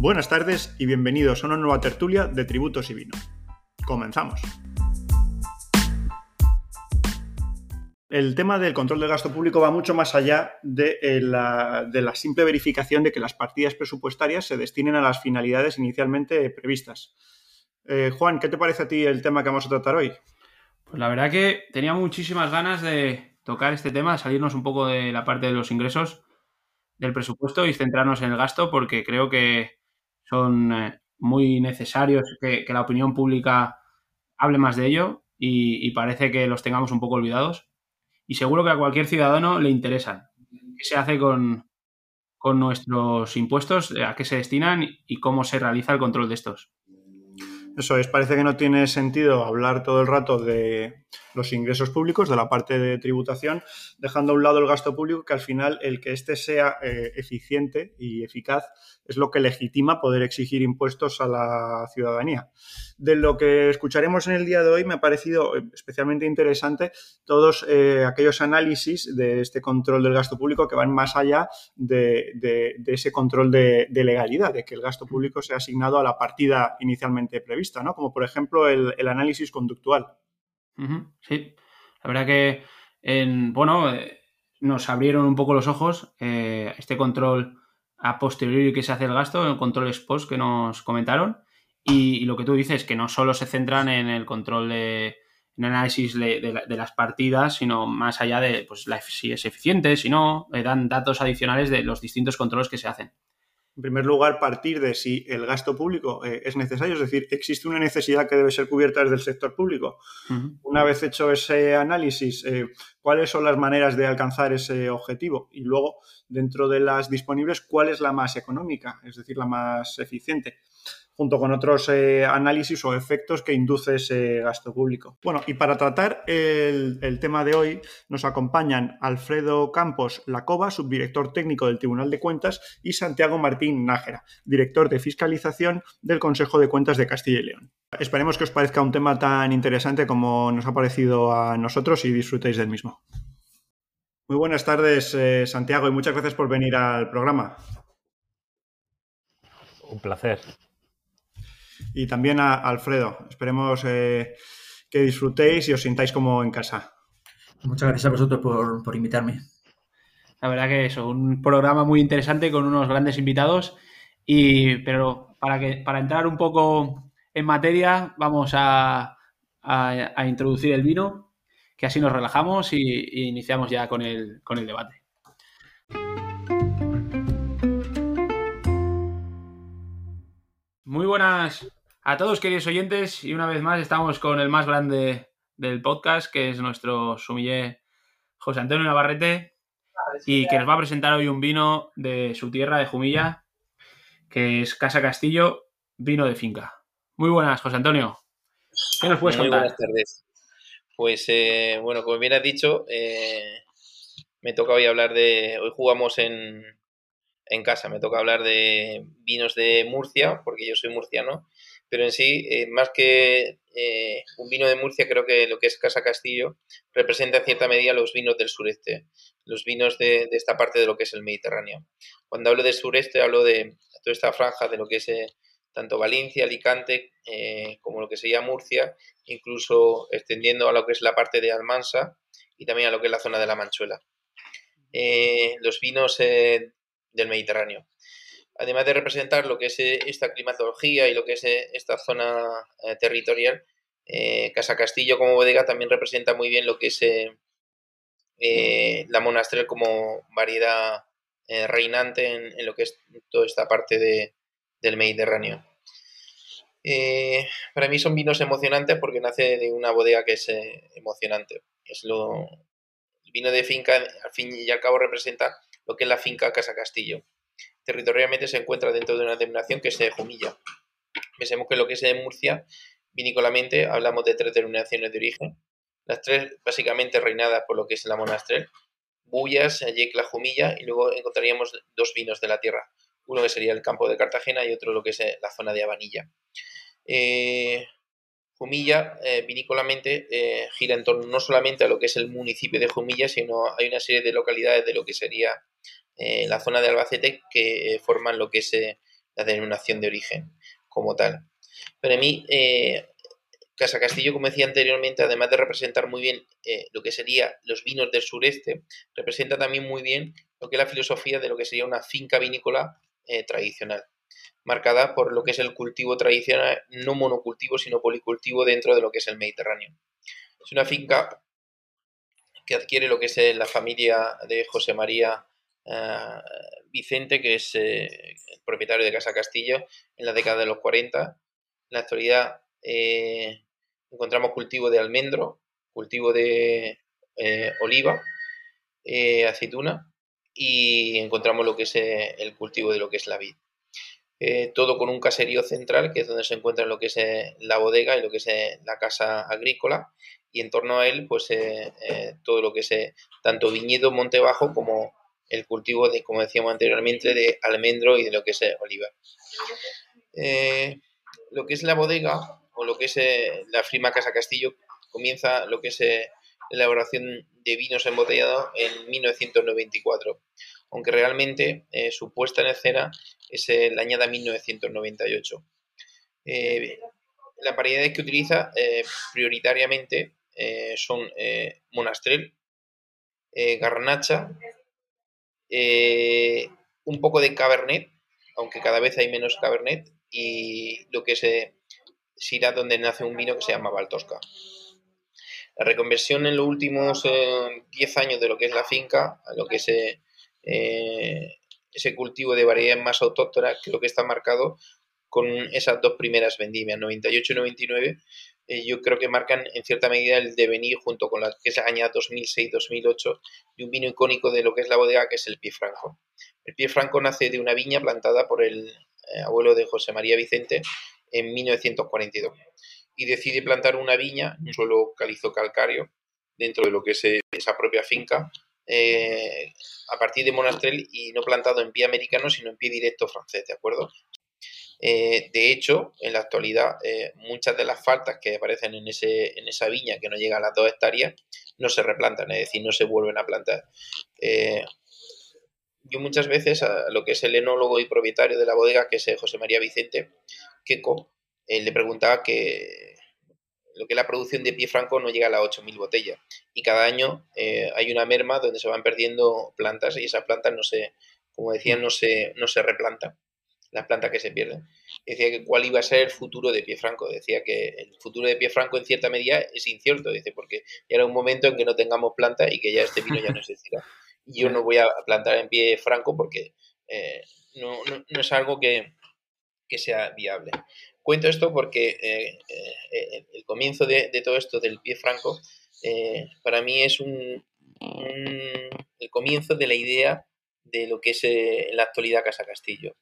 Buenas tardes y bienvenidos a una nueva tertulia de tributos y vino. Comenzamos. El tema del control del gasto público va mucho más allá de eh, la, simple verificación de que las partidas presupuestarias se destinen a las finalidades inicialmente previstas. Eh, Juan, ¿qué te parece a ti el tema que vamos a tratar hoy? Pues la verdad que tenía muchísimas ganas de tocar este tema, salirnos un poco de la parte de los ingresos del presupuesto y centrarnos en el gasto porque creo que son eh, muy necesarios que, la opinión pública hable más de ello y, parece que los tengamos un poco olvidados. Y seguro que a cualquier ciudadano le interesan. ¿Qué se hace con, con nuestros impuestos? ¿A qué se destinan? Y cómo se realiza el control de estos. Eso es, parece que no tiene sentido hablar todo el rato de los ingresos públicos, de la parte de tributación, dejando a un lado el gasto público, que al final el que éste sea eh, eficiente y eficaz es lo que legitima poder exigir impuestos a la ciudadanía. De lo que escucharemos en el día de hoy me ha parecido eh, especialmente interesante todos eh, aquellos análisis de este control del gasto público que van más allá de, ese control de, legalidad, de que el gasto público sea asignado a la partida inicialmente prevista, ¿no? Como por ejemplo el, análisis conductual. Sí, la verdad que en, bueno, eh, nos abrieron un poco los ojos este control a posteriori que se hace el gasto, el control ex post que nos comentaron. Y, lo que tú dices, que no solo se centran en el control de análisis de, las partidas, sino más allá de pues, si es eficiente, si no, dan datos adicionales de los distintos controles que se hacen. En primer lugar, partir de si el gasto público eh, es necesario, es decir, existe una necesidad que debe ser cubierta desde el sector público. Una vez hecho ese análisis, eh, cuáles son las maneras de alcanzar ese objetivo y luego, dentro de las disponibles, cuál es la más económica, es decir, la más eficiente junto con otros eh, análisis o efectos que induce ese gasto público. Bueno, y para tratar el, tema de hoy nos acompañan Alfredo Campos Lacova, subdirector técnico del Tribunal de Cuentas, y Santiago Martín Nájera, director de fiscalización del Consejo de Cuentas de Castilla y León. Esperemos que os parezca un tema tan interesante como nos ha parecido a nosotros y disfrutéis del mismo. Muy buenas tardes, eh, Santiago, y muchas gracias por venir al programa. Un placer y también a Alfredo. Esperemos eh, que disfrutéis y os sintáis como en casa. Muchas gracias a vosotros por, invitarme. La verdad que es un programa muy interesante con unos grandes invitados. Y, pero para, que, para entrar un poco en materia, vamos a, introducir el vino, que así nos relajamos y, iniciamos ya con el, con el debate. Muy buenas a todos, queridos oyentes, y una vez más estamos con el más grande del podcast, que es nuestro sumiller José Antonio Navarrete, y que nos va a presentar hoy un vino de su tierra, de Jumilla, que es Casa Castillo, vino de finca. Muy buenas, José Antonio. ¿Qué nos puedes Muy buenas tardes. Pues, eh, bueno, como bien has dicho, eh, me toca hoy hablar de. Hoy jugamos en, en casa, me toca hablar de vinos de Murcia, porque yo soy murciano, pero en sí, eh, más que eh, un vino de Murcia, creo que lo que es Casa Castillo representa en cierta medida los vinos del sureste, los vinos de, esta parte de lo que es el Mediterráneo. Cuando hablo de sureste, hablo de toda esta franja de lo que es eh, tanto Valencia, Alicante, como lo que sería Murcia, incluso extendiendo a lo que es la parte de Almansa y también a lo que es la zona de la Manchuela. los vinos del Mediterráneo además de representar lo que es eh, esta climatología y lo que es eh, esta zona eh, territorial, Casa Castillo como bodega también representa muy bien lo que es la monastrel como variedad reinante en, lo que es toda esta parte del Mediterráneo. para mí son vinos emocionantes porque nace de una bodega que es emocionante. Es lo, el vino de finca, al fin y al cabo, representa lo que es la finca Casa Castillo territorialmente se encuentra dentro de una denominación que es de Jumilla. Pensemos que lo que es de Murcia, vinícolamente, hablamos de tres denominaciones de origen. Las tres básicamente reinadas por lo que es la Monastrel, Bullas, Yecla, Jumilla, y luego encontraríamos dos vinos de la tierra. Uno que sería el campo de Cartagena y otro lo que es eh, la zona de Abanilla. Eh, Jumilla, eh, vinícolamente, gira en torno no solamente a lo que es el municipio de Jumilla, sino hay una serie de localidades de lo que sería eh, la zona de Albacete que eh, forman lo que es eh, la denominación de origen como tal. Pero a mí, eh, Casa Castillo, como decía anteriormente, además de representar muy bien lo que sería los vinos del sureste, representa también muy bien lo que es la filosofía de lo que sería una finca vinícola tradicional, marcada por lo que es el cultivo tradicional, no monocultivo, sino policultivo dentro de lo que es el Mediterráneo. Es una finca que adquiere lo que es la familia de José María Vicente, que es el propietario de Casa Castillo, en la década de los 40. En la actualidad encontramos cultivo de almendro, cultivo de eh, oliva, eh, aceituna y encontramos lo que es eh, el cultivo de lo que es la vid. todo con un caserío central, que es donde se encuentra lo que es la bodega y lo que es la casa agrícola, y en torno a él, pues todo lo que es tanto viñedo, monte bajo, como el cultivo de, como decíamos anteriormente, de almendro y de lo que es oliva. lo que es la bodega, lo que es eh, la firma Casa Castillo comienza lo que es eh, la elaboración de vinos embotellados en 1994, aunque realmente eh, su puesta en escena es la añada 1998. las variedades que utiliza prioritariamente son Monastrel, Garnacha, un poco de Cabernet, aunque cada vez hay menos Cabernet, y lo que es Sira, donde nace un vino que se llama Baltosca. La reconversión en los últimos 10 eh, años de lo que es la finca, a lo que es eh, ese cultivo de variedades más autóctonas, creo que está marcado con esas dos primeras vendimias, 98 y 99, eh, yo creo que marcan en cierta medida el devenir junto con la que es la año 2006-2008 de un vino icónico de lo que es la bodega, que es el Pie Franco. El Pie Franco nace de una viña plantada por el abuelo de José María Vicente en 1942 y decide plantar una viña, un suelo calizo calcáreo, dentro de lo que es eh, esa propia finca, eh, a partir de Monastrell y no plantado en pie americano, sino en pie directo francés, ¿de acuerdo? Eh, de hecho, en la actualidad, muchas de las faltas que aparecen en, ese, en esa viña que no llega a las dos hectáreas no se replantan, es decir, no se vuelven a plantar. yo muchas veces a lo que es el enólogo y propietario de la bodega, que es José María Vicente, eh, le preguntaba que lo que es la producción de pie franco no llega a las 8.000 botellas. Y cada año eh, hay una merma donde se van perdiendo plantas y esas plantas no se, como decía, no se, no se replantan, las plantas que se pierden. Decía que cuál iba a ser el futuro de pie franco. Decía que el futuro de pie franco en cierta medida es incierto, dice, porque era un momento en que no tengamos planta y que ya este vino ya no existirá. Y yo no voy a plantar en pie franco porque eh, no, no es algo que, que sea viable. Cuento esto porque eh, eh, el comienzo de, todo esto del pie franco para mí es un, el comienzo de la idea de lo que es en la actualidad Casa Castillo.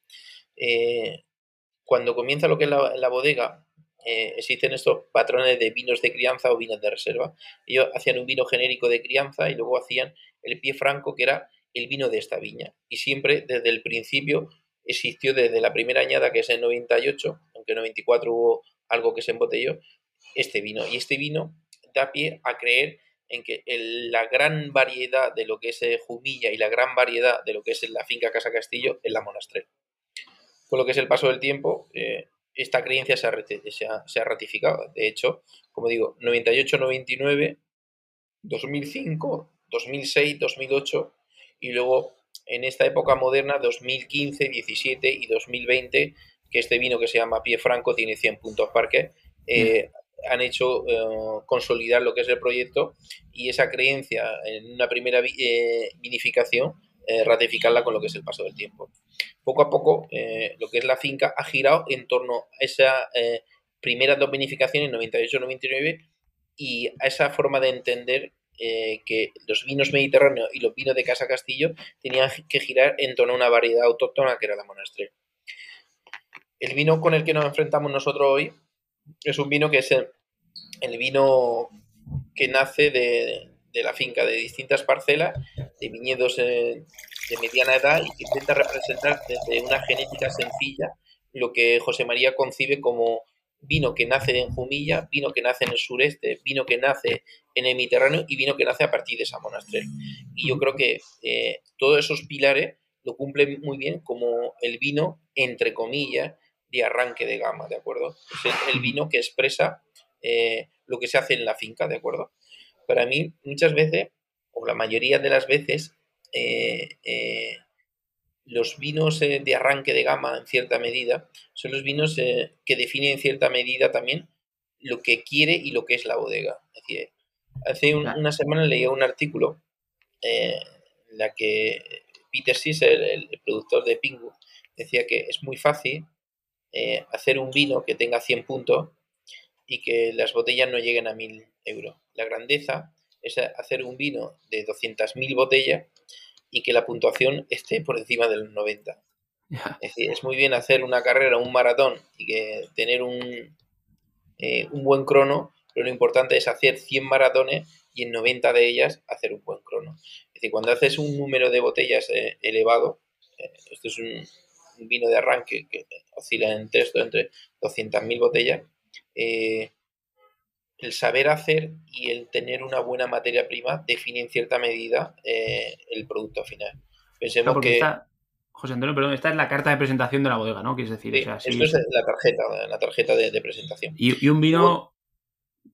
Cuando comienza lo que es la, bodega, existen estos patrones de vinos de crianza o vinos de reserva. Ellos hacían un vino genérico de crianza y luego hacían el pie franco, que era el vino de esta viña. Y siempre, desde el principio, existió desde la primera añada, que es en 98, aunque en 94 hubo algo que se embotelló, este vino. Y este vino da pie a creer en que la gran variedad de lo que es eh, Jumilla y la gran variedad de lo que es la finca Casa Castillo es la Monastrell. Con lo que es el paso del tiempo, eh, esta creencia se ha, se ha, ratificado. De hecho, como digo, 98, 99, 2005, 2006, 2008 y luego en esta época moderna, 2015, 17 y 2020, que este vino que se llama Pie Franco tiene 100 puntos parque, eh, han hecho eh, consolidar lo que es el proyecto y esa creencia en una primera eh, ratificarla con lo que es el paso del tiempo. Poco a poco, lo que es la finca ha girado en torno a esa primera dos vinificaciones, 98-99, y a esa forma de entender eh, que los vinos mediterráneos y los vinos de Casa Castillo tenían que girar en torno a una variedad autóctona que era la Monastrell. El vino con el que nos enfrentamos nosotros hoy es un vino que es el, vino que nace de, la finca, de distintas parcelas, de viñedos eh, de mediana edad y que intenta representar desde una genética sencilla lo que José María concibe como vino que nace en Jumilla, vino que nace en el sureste, vino que nace en el Mediterráneo y vino que nace a partir de esa monastrell. Y yo creo que eh, todos esos pilares lo cumple muy bien como el vino, entre comillas, de arranque de gama, ¿de acuerdo? Es el, vino que expresa eh, lo que se hace en la finca, ¿de acuerdo? Para mí, muchas veces, o la mayoría de las veces, eh, eh, los vinos de arranque de gama, en cierta medida, son los vinos que definen en cierta medida también lo que quiere y lo que es la bodega. hace una semana leí un artículo en la que Peter Sisser, el, productor de Pingu, decía que es muy fácil eh, hacer un vino que tenga 100 puntos y que las botellas no lleguen a 1000 euros. La grandeza es hacer un vino de 200.000 botellas y que la puntuación esté por encima de los 90. Es decir, es muy bien hacer una carrera, un maratón y que tener un, eh, un buen crono, pero lo importante es hacer 100 maratones y en 90 de ellas hacer un buen crono. Es decir, cuando haces un número de botellas eh, elevado, esto es un, un vino de arranque que oscila en entre 200.000 botellas, eh, el saber hacer y el tener una buena materia prima define en cierta medida eh, el producto final. Pensemos que... José Antonio, perdón, esta es la carta de presentación de la bodega, ¿no? Quieres decir, esto es la tarjeta, la tarjeta de, presentación. Y, un vino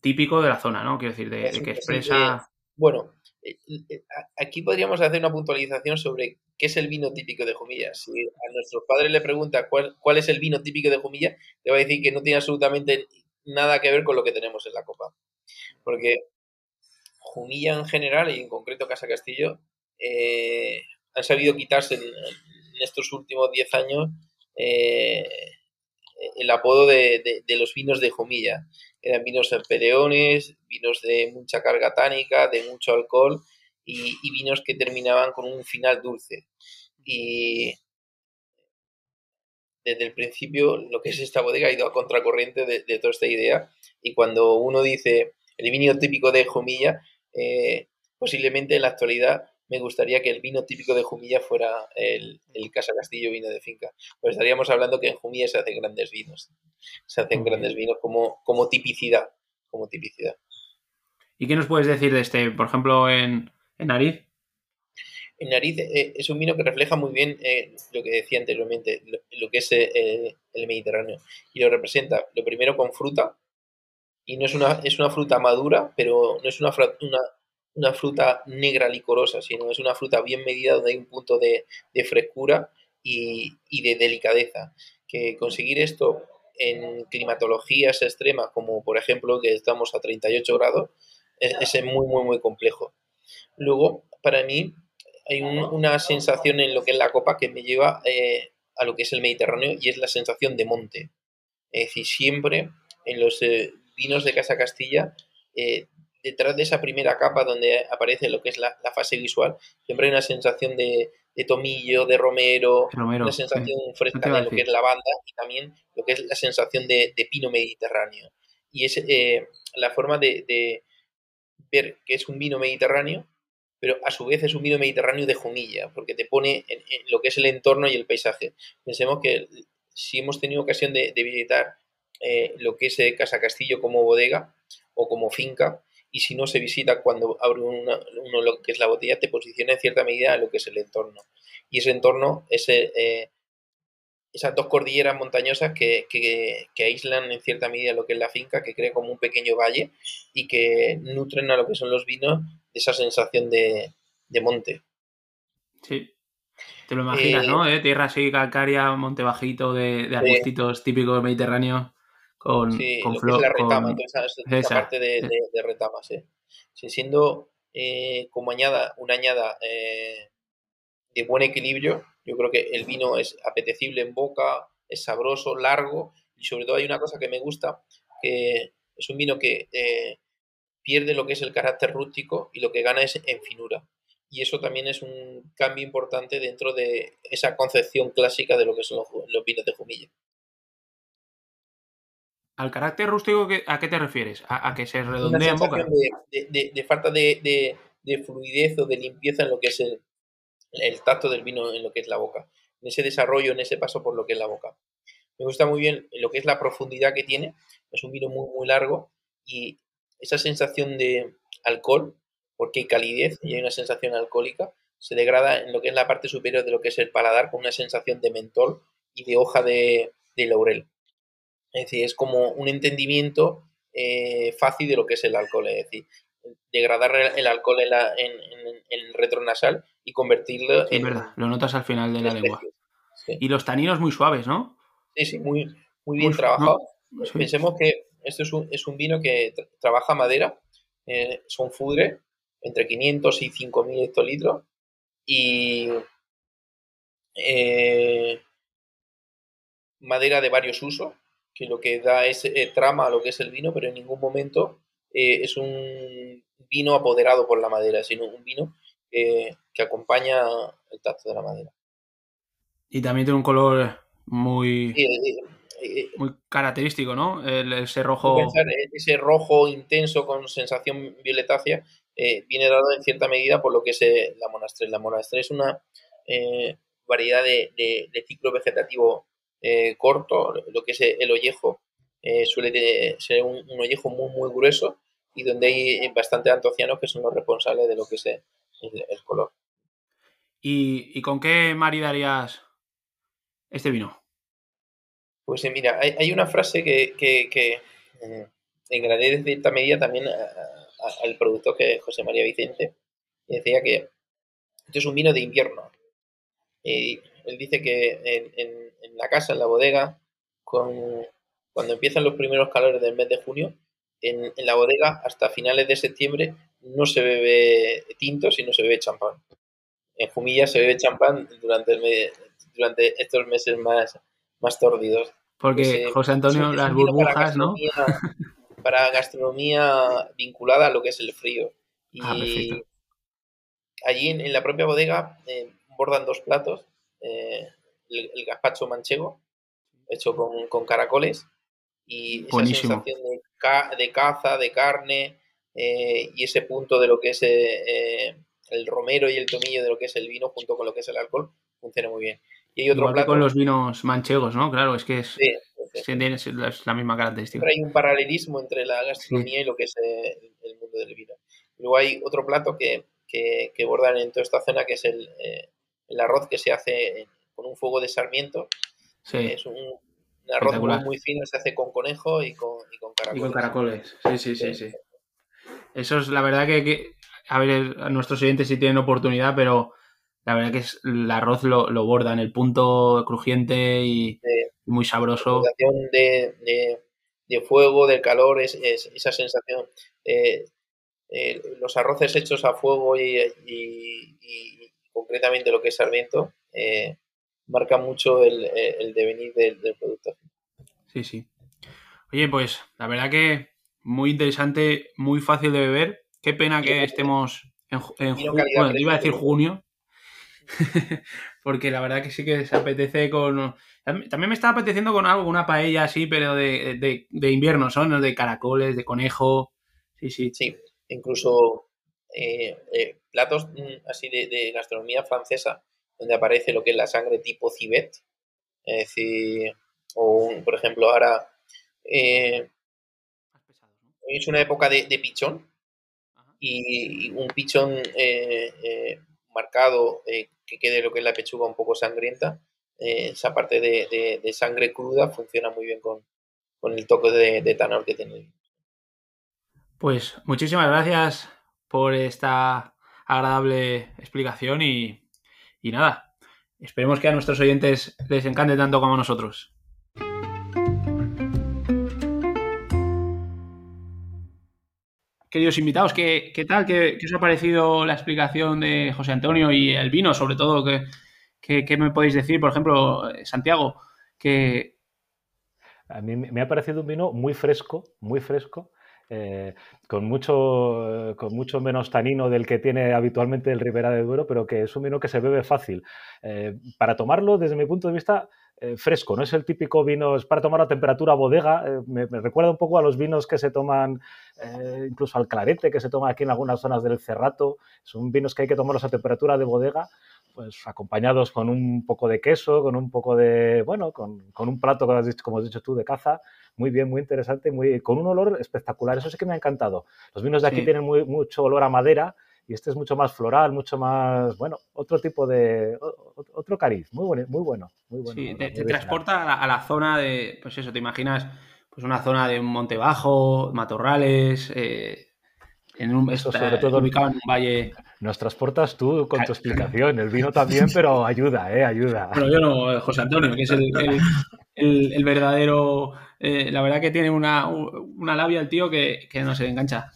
típico de la zona, ¿no? Quiero decir, de, que expresa... bueno, eh, aquí podríamos hacer una puntualización sobre qué es el vino típico de Jumilla. Si a nuestros padres le pregunta cuál, cuál es el vino típico de Jumilla, te va a decir que no tiene absolutamente nada que ver con lo que tenemos en la copa. Porque Jumilla en general y en concreto Casa Castillo eh, han sabido quitarse en, estos últimos 10 años eh, el apodo de, los vinos de Jumilla. Eran vinos pereones, vinos de mucha carga tánica, de mucho alcohol y, vinos que terminaban con un final dulce. Y desde el principio lo que es esta bodega ha ido a contracorriente de, toda esta idea y cuando uno dice el vino típico de Jumilla, eh, posiblemente en la actualidad me gustaría que el vino típico de Jumilla fuera el, Casa Castillo vino de finca. Pues estaríamos hablando que en Jumilla se hacen grandes vinos. Se hacen grandes vinos como, como tipicidad. Como tipicidad. ¿Y qué nos puedes decir de este, por ejemplo, en, en? En Nariz eh, es un vino que refleja muy bien eh, lo que decía anteriormente, lo, que es eh, el Mediterráneo. Y lo representa, lo primero, con fruta. Y no es una, es una fruta madura, pero no es una, una, una fruta negra licorosa, sino es una fruta bien medida donde hay un punto de, frescura y, de delicadeza. Que conseguir esto en climatologías extremas, como por ejemplo que estamos a 38 grados, es, muy, muy, muy complejo. Luego, para mí, hay una sensación en lo que es la copa que me lleva eh, a lo que es el Mediterráneo y es la sensación de monte. Es decir, siempre en los eh, vinos de Casa Castilla eh, detrás de esa primera capa donde aparece lo que es la, fase visual, siempre hay una sensación de, tomillo, de romero, una sensación fresca de lo que es la banda y también lo que es la sensación de, pino mediterráneo. Y es la forma de, ver que es un vino mediterráneo, pero a su vez es un vino mediterráneo de jumilla, porque te pone en, lo que es el entorno y el paisaje. Pensemos que si hemos tenido ocasión de, visitar eh, lo que es eh, Casa Castillo como bodega o como finca, y si no se visita cuando abre uno lo que es la botella, te posiciona en cierta medida a lo que es el entorno. Y ese entorno es eh, esas dos cordilleras montañosas que, aíslan en cierta medida lo que es la finca, que crea como un pequeño valle y que nutren a lo que son los vinos esa sensación de, monte. Sí. Te lo imaginas, ¿no? ¿Eh? Tierra así, calcárea, monte bajito, de, de arbustitos típicos mediterráneo con, sí, con la retama, esa, parte de, de, retamas, siendo eh, como añada, una añada eh, de buen equilibrio, yo creo que el vino es apetecible en boca, es sabroso, largo, y sobre todo hay una cosa que me gusta, que es un vino que eh, pierde lo que es el carácter rústico y lo que gana es en finura. Y eso también es un cambio importante dentro de esa concepción clásica de lo que son los, los vinos de Jumilla. ¿Al carácter rústico a qué te refieres? ¿A, que se redondea en boca? De, falta de, fluidez o de limpieza en lo que es el, tacto del vino, en lo que es la boca. En ese desarrollo, en ese paso por lo que es la boca. Me gusta muy bien lo que es la profundidad que tiene. Es un vino muy, muy largo y esa sensación de alcohol, porque hay calidez y hay una sensación alcohólica, se degrada en lo que es la parte superior de lo que es el paladar con una sensación de mentol y de hoja de, laurel. Es decir, es como un entendimiento eh, fácil de lo que es el alcohol, es decir, degradar el alcohol en, el retronasal y convertirlo en... verdad, lo notas al final de la lengua. Y los taninos muy suaves, ¿no? Sí, sí, muy, muy bien trabajado. Pensemos que esto es un, vino que trabaja madera, eh, son fudre, entre 500 y 5000 hectolitros, y eh, madera de varios usos, que lo que da es eh, trama a lo que es el vino, pero en ningún momento es un vino apoderado por la madera, sino un vino que acompaña el tacto de la madera. Y también tiene un color muy, muy característico, ¿no? ese rojo. Ese rojo intenso con sensación violetácea eh, viene dado en cierta medida por lo que es eh, la monastrell. La monastrell es una eh, variedad de, ciclo vegetativo corto, lo que es el ollejo suele ser un, ollejo muy, muy grueso y donde hay bastante antocianos que son los responsables de lo que es el, color. ¿Y, con qué maridarías este vino? Pues mira, hay, una frase que, que, que de cierta medida también al productor que es José María Vicente, y decía que esto es un vino de invierno. Y él dice que en, la casa, en la bodega, cuando empiezan los primeros calores del mes de junio, en, la bodega hasta finales de septiembre no se bebe tinto, sino se bebe champán. En Jumilla se bebe champán durante, el durante estos meses más, más tórdidos. Porque eh, José Antonio, las burbujas, ¿no? para gastronomía vinculada a lo que es el frío. Ah, y allí en, la propia bodega eh, bordan dos platos, eh, el, gazpacho manchego, hecho con, caracoles, y esa sensación de, caza, de carne, eh, y ese punto de lo que es el romero y el tomillo de lo que es el vino junto con lo que es el alcohol, funciona muy bien. Y hay otro plato, con los vinos manchegos, ¿no? Claro, es que es... Es la misma característica. Pero hay un paralelismo entre la gastronomía y lo que es el, mundo del vino. Luego hay otro plato que, que, bordan en toda esta zona, que es el, eh, el, arroz que se hace con un fuego de sarmiento. Es un, arroz muy, fino, se hace con conejo y con, y con caracoles. Y con caracoles, sí, sí, sí. sí. Eso es la verdad que, a ver, a nuestros oyentes si tienen oportunidad, pero la verdad que es, el arroz lo, lo borda en el punto crujiente y, muy sabroso. La sensación de, de, fuego, del calor, es, esa sensación. Eh, eh, los arroces hechos a fuego y, y, concretamente lo que es sarmiento eh, marca mucho el, el devenir del, producto. Sí, sí. Oye, pues la verdad que muy interesante, muy fácil de beber. Qué pena que estemos en, en bueno, iba a decir junio, porque la verdad que sí que se apetece con... También me estaba apeteciendo con algo, una paella así, pero de, invierno, ¿son? De caracoles, de conejo. Sí, sí. Sí, incluso eh, eh, platos mm, así de, gastronomía francesa, donde aparece lo que es la sangre tipo civet. Es decir, o por ejemplo, ahora eh, es una época de, pichón y, un pichón marcado que quede lo que es la pechuga un poco sangrienta, eh, esa parte de, sangre cruda funciona muy bien con, el toque de, de tanor que tiene. Pues muchísimas gracias por esta agradable explicación y, y nada, esperemos que a nuestros oyentes les encante tanto como a nosotros. Queridos invitados, ¿qué, tal? ¿Qué, os ha parecido la explicación de José Antonio y el vino, sobre todo? ¿Qué, me podéis decir? Por ejemplo, Santiago, que... A mí me ha parecido un vino muy fresco, muy fresco, eh, con, mucho, con mucho menos tanino del que tiene habitualmente el Ribera de Duero, pero que es un vino que se bebe fácil. Eh, para tomarlo, desde mi punto de vista, eh, fresco, no es el típico vino, es para tomar a temperatura bodega, eh, me, recuerda un poco a los vinos que se toman, eh, incluso al clarete que se toma aquí en algunas zonas del Cerrato, son vinos que hay que tomarlos a temperatura de bodega, pues acompañados con un poco de queso, con un poco de, bueno, con, un plato, como has, dicho, como has dicho tú, de caza, muy bien, muy interesante, muy, con un olor espectacular, eso sí que me ha encantado. Los vinos de aquí tienen muy, mucho olor a madera, y este es mucho más floral, mucho más, bueno, otro tipo de, otro cariz, muy bueno, muy bueno. Muy bueno sí, te, transporta a la, zona de, pues eso, te imaginas, pues una zona de un monte bajo, matorrales, eh, en un, eso, sobre todo ubicado en un valle. Nos transportas tú con tu explicación, el vino también, pero ayuda, ¿eh? Ayuda. Bueno, yo no, José Antonio, que es el, verdadero. Eh, la verdad que tiene una, una labia el tío que, que no se engancha.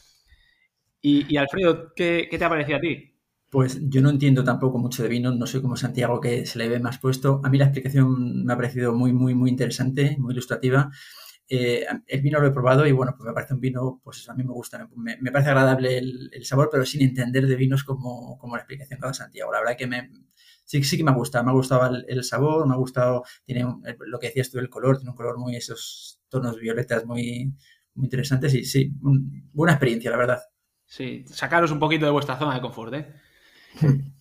Y, Alfredo, ¿qué, te ha parecido a ti? Pues yo no entiendo tampoco mucho de vino, no soy como Santiago que se le ve más puesto. A mí la explicación me ha parecido muy, muy, muy interesante, muy ilustrativa. Eh, el vino lo he probado y bueno, pues me parece un vino, pues a mí me gusta, me, parece agradable el, sabor, pero sin entender de vinos como, como la explicación que ha Santiago. La verdad que me, sí, sí que me ha gustado, me ha gustado el, sabor, me ha gustado, tiene lo que decías tú, el color, tiene un color muy, esos tonos violetas muy, muy interesantes y sí, buena experiencia, la verdad. Sí, sacaros un poquito de vuestra zona de confort, ¿eh?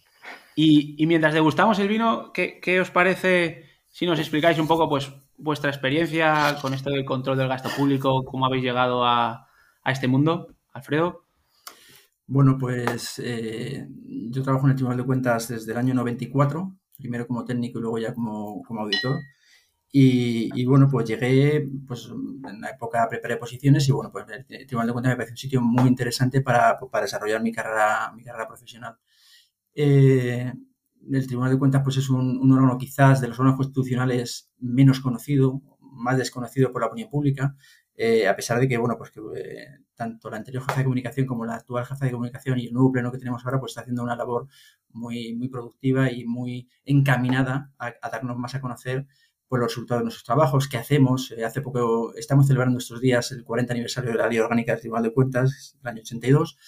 y, mientras degustamos el vino, ¿qué, os parece si nos explicáis un poco pues vuestra experiencia con esto del control del gasto público, cómo habéis llegado a, este mundo, Alfredo? Bueno, pues eh, yo trabajo en el Tribunal de Cuentas desde el año 94, primero como técnico y luego ya como, como auditor. Y, bueno, pues llegué, pues en la época preparé posiciones y bueno, pues el Tribunal de Cuentas me parece un sitio muy interesante para, para desarrollar mi carrera, mi carrera profesional. Eh, el Tribunal de Cuentas pues es un, órgano quizás de los órganos constitucionales menos conocido, más desconocido por la opinión pública, eh, a pesar de que, bueno, pues que eh, tanto la anterior jefa de comunicación como la actual jefa de comunicación y el nuevo pleno que tenemos ahora, pues está haciendo una labor muy, muy productiva y muy encaminada a darnos más a conocer por los resultados de nuestros trabajos, qué hacemos. Eh, hace poco estamos celebrando estos días el 40 aniversario de la Ley Orgánica del Tribunal de Cuentas, el año 82.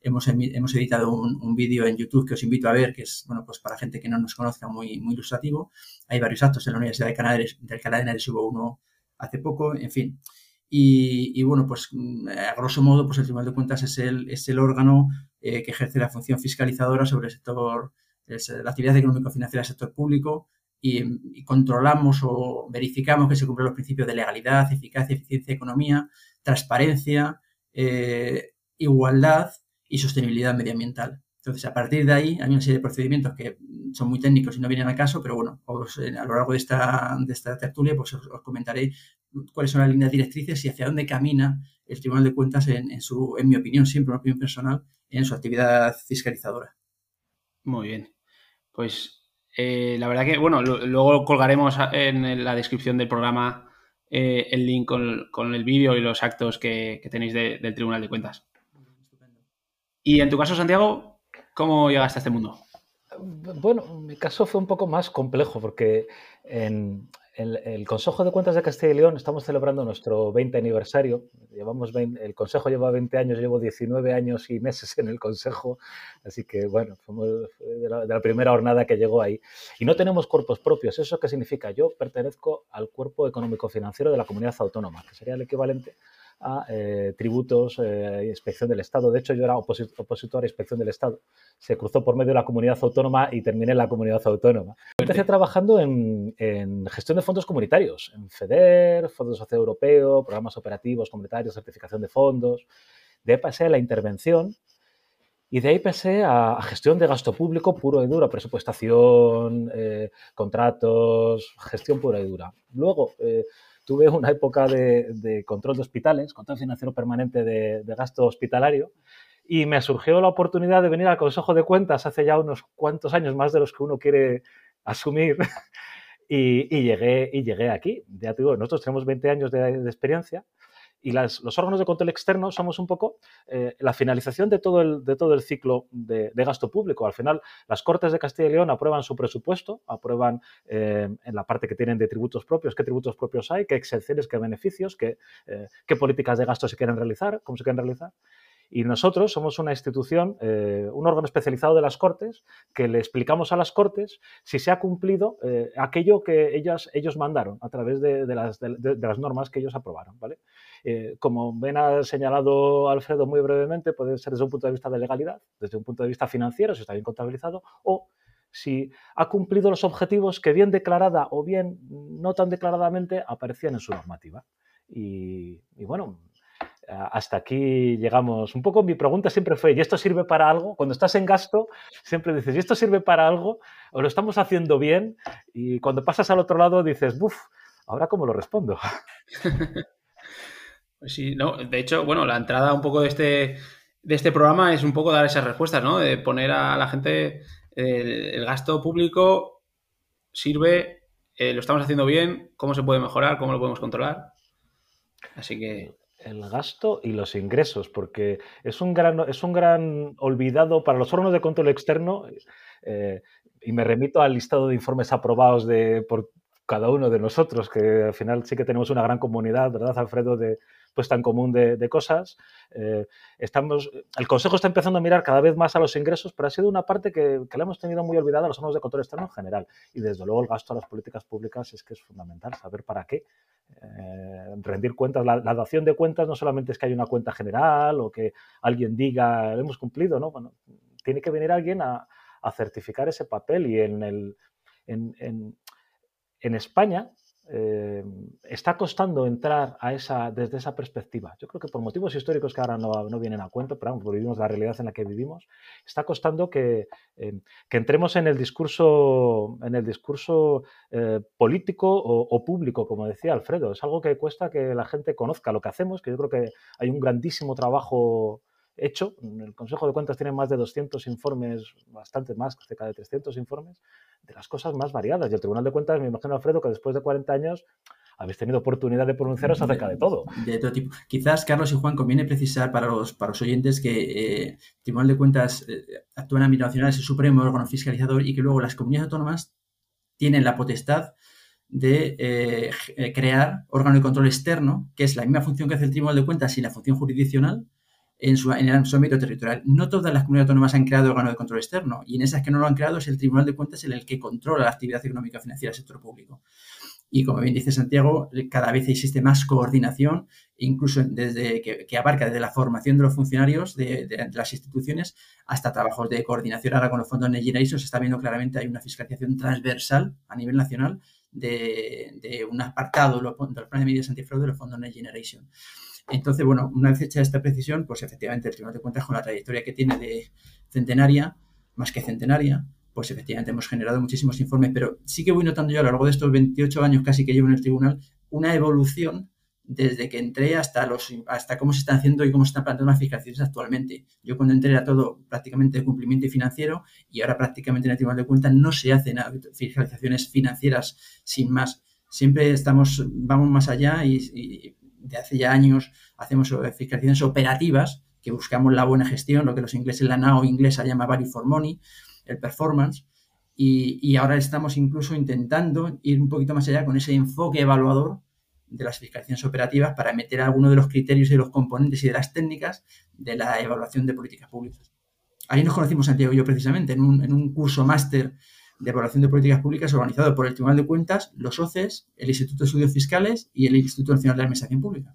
Hemos, hemos editado un, vídeo en YouTube que os invito a ver, que es, bueno, pues para gente que no nos conozca, muy, muy ilustrativo. Hay varios actos en la Universidad de Canadá, del Canadá hubo uno hace poco, en fin. Y, bueno, pues a grosso modo, pues el Tribunal de Cuentas es el, es el órgano eh, que ejerce la función fiscalizadora sobre el sector, la actividad económico-financiera del sector público, y, controlamos o verificamos que se cumplen los principios de legalidad, eficacia, eficiencia, economía, transparencia, eh, igualdad y sostenibilidad medioambiental. Entonces, a partir de ahí hay una serie de procedimientos que son muy técnicos y no vienen al caso, pero bueno, eh, a lo largo de esta, de esta tertulia pues os, comentaré cuáles son las líneas directrices y hacia dónde camina el Tribunal de Cuentas en, su, en mi opinión, siempre una opinión personal, en su actividad fiscalizadora. Muy bien. Pues eh, la verdad que, bueno, luego colgaremos en la descripción del programa eh, el link con, el vídeo y los actos que, tenéis del Tribunal de Cuentas. Y en tu caso, Santiago, ¿cómo llegaste a este mundo? Bueno, mi caso fue un poco más complejo porque en, el, Consejo de Cuentas de Castilla y León estamos celebrando nuestro 20 aniversario. Llevamos el Consejo lleva 20 años, llevo 19 años y meses en el Consejo, así que bueno, fuimos de la, primera jornada que llegó ahí. Y no tenemos cuerpos propios. ¿Eso qué significa? Yo pertenezco al cuerpo económico-financiero de la comunidad autónoma, que sería el equivalente a eh, tributos, eh, inspección del Estado. De hecho, yo era opositor a inspección del Estado. Se cruzó por medio de la comunidad autónoma y terminé en la comunidad autónoma. Empecé trabajando en, gestión de fondos comunitarios, en FEDER, Fondo Social Europeo, programas operativos comunitarios, certificación de fondos. De ahí pasé a la intervención y de ahí pasé a, gestión de gasto público puro y duro, presupuestación, eh, contratos, gestión pura y dura. Luego, tuve una época de, control de hospitales, control financiero permanente de, gasto hospitalario, y me surgió la oportunidad de venir al Consejo de Cuentas hace ya unos cuantos años, más de los que uno quiere asumir, y, llegué, y llegué aquí. Ya te digo, nosotros tenemos 20 años de experiencia y los órganos de control externo somos un poco eh, la finalización de todo el, de todo el ciclo de, gasto público. Al final, las Cortes de Castilla y León aprueban su presupuesto, aprueban eh, en la parte que tienen de tributos propios, qué tributos propios hay, qué exenciones, qué beneficios, qué, eh, qué políticas de gasto se quieren realizar, cómo se quieren realizar. Y nosotros somos una institución, eh, un órgano especializado de las Cortes, que le explicamos a las Cortes si se ha cumplido eh, aquello que ellas, ellos mandaron a través de, las, normas que ellos aprobaron. ¿vale? Eh, como ven ha señalado Alfredo muy brevemente, puede ser desde un punto de vista de legalidad, desde un punto de vista financiero, si está bien contabilizado, o si ha cumplido los objetivos que bien declarada o bien no tan declaradamente aparecían en su normativa. y bueno, hasta aquí llegamos. Un poco mi pregunta siempre fue, ¿y esto sirve para algo? Cuando estás en gasto, siempre dices, ¿y esto sirve para algo? ¿O lo estamos haciendo bien? Y cuando pasas al otro lado dices, ¡buf! ¿Ahora cómo lo respondo? Pues sí, no, de hecho, bueno, la entrada un poco de este, de este programa es un poco dar esas respuestas, ¿no? De poner a la gente el, gasto público sirve, eh, lo estamos haciendo bien, cómo se puede mejorar, cómo lo podemos controlar. Así que el gasto y los ingresos, porque es un gran, es un gran olvidado para los órganos de control externo, eh, y me remito al listado de informes aprobados de, por cada uno de nosotros, que al final sí que tenemos una gran comunidad, ¿verdad, Alfredo? De, puesta en común de, cosas. Eh, estamos, el Consejo está empezando a mirar cada vez más a los ingresos, pero ha sido una parte que, que la hemos tenido muy olvidada a los órganos de control externo en general. Y desde luego el gasto a las políticas públicas es que es fundamental saber para qué. Eh, rendir cuentas, la, dación de cuentas no solamente es que hay una cuenta general o que alguien diga hemos cumplido, ¿no? Bueno, tiene que venir alguien a, certificar ese papel y en, el, España eh, está costando entrar a esa, desde esa perspectiva. Yo creo que por motivos históricos que ahora no, no vienen a cuento, pero vivimos la realidad en la que vivimos, está costando que, eh, que entremos en el discurso, en el discurso eh, político o, público, como decía Alfredo. Es algo que cuesta que la gente conozca lo que hacemos, que yo creo que hay un grandísimo trabajo hecho. El Consejo de Cuentas tiene más de 200 informes, bastante más, cerca de 300 informes, de las cosas más variadas. Y el Tribunal de Cuentas, me imagino, Alfredo, que después de 40 años habéis tenido oportunidad de pronunciaros acerca de, todo. De todo tipo. Quizás, Carlos y Juan, conviene precisar para los, para los oyentes que eh, el Tribunal de Cuentas eh, actúa en ámbito nacional, es el supremo órgano fiscalizador y que luego las comunidades autónomas tienen la potestad de eh, crear órgano de control externo, que es la misma función que hace el Tribunal de Cuentas y la función jurisdiccional, en su, en el ámbito territorial. No todas las comunidades autónomas han creado órgano de control externo y en esas que no lo han creado es el Tribunal de Cuentas el que controla la actividad económica financiera del sector público. Y como bien dice Santiago, cada vez existe más coordinación, incluso desde que, abarca desde la formación de los funcionarios de, las instituciones hasta trabajos de coordinación. Ahora con los fondos Next Generation se está viendo claramente hay una fiscalización transversal a nivel nacional de, un apartado de los, planes de medidas antifraude de los fondos Next Generation. Entonces, bueno, una vez hecha esta precisión, pues efectivamente el Tribunal de Cuentas con la trayectoria que tiene de centenaria, más que centenaria, pues efectivamente hemos generado muchísimos informes, pero sí que voy notando yo a lo largo de estos 28 años casi que llevo en el tribunal una evolución desde que entré hasta los hasta cómo se están haciendo y cómo se están planteando las fiscalizaciones actualmente. Yo cuando entré era todo prácticamente de cumplimiento financiero y ahora prácticamente en el Tribunal de Cuentas no se hacen fiscalizaciones financieras sin más. Siempre estamos, vamos más allá y de hace ya años hacemos fiscalizaciones operativas que buscamos la buena gestión, lo que los ingleses, la NAO inglesa llama value for money, el performance, y, ahora estamos incluso intentando ir un poquito más allá con ese enfoque evaluador de las fiscalizaciones operativas para meter algunos de los criterios y los componentes y de las técnicas de la evaluación de políticas públicas. Ahí nos conocimos, Santiago y yo, precisamente, en un, en un curso máster de Evaluación de Políticas Públicas organizado por el Tribunal de Cuentas, los OCES, el Instituto de Estudios Fiscales y el Instituto Nacional de Administración Pública.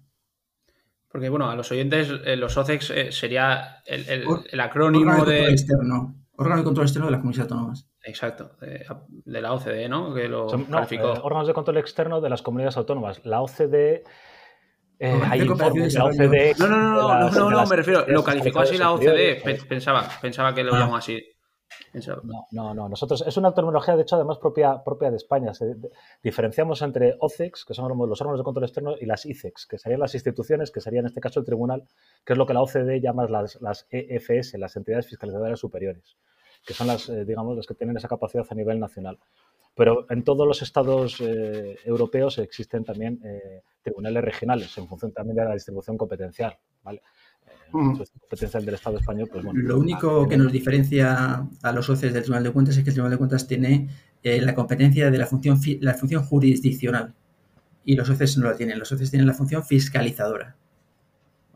Porque, bueno, a los oyentes, eh, los OCEX eh, sería el, acrónimo de... Externo, órgano de control externo de las comunidades autónomas. Exacto, de, la OCDE, ¿no? Que lo calificó. Eh, órganos de control externo de las comunidades autónomas. La OCDE... hay informes la OCDE... No, no, no, no, no, me refiero, lo calificó así la OCDE, pensaba, pensaba que lo ah. llamó así. No, no, no. Nosotros, es una terminología, de hecho, además propia, propia de España. diferenciamos entre OCEX, que son los órganos de control externo, y las ICEX, que serían las instituciones, que sería en este caso el tribunal, que es lo que la OCDE llama las, EFS, las entidades fiscalizadoras superiores, que son las, eh, digamos, las que tienen esa capacidad a nivel nacional. Pero en todos los estados eh, europeos existen también eh, tribunales regionales, en función también de la distribución competencial. ¿vale? Del Estado español, pues Lo único que nos diferencia a los socios del Tribunal de Cuentas es que el Tribunal de Cuentas tiene eh, la competencia de la función, la función jurisdiccional y los socios no la tienen. Los socios tienen la función fiscalizadora.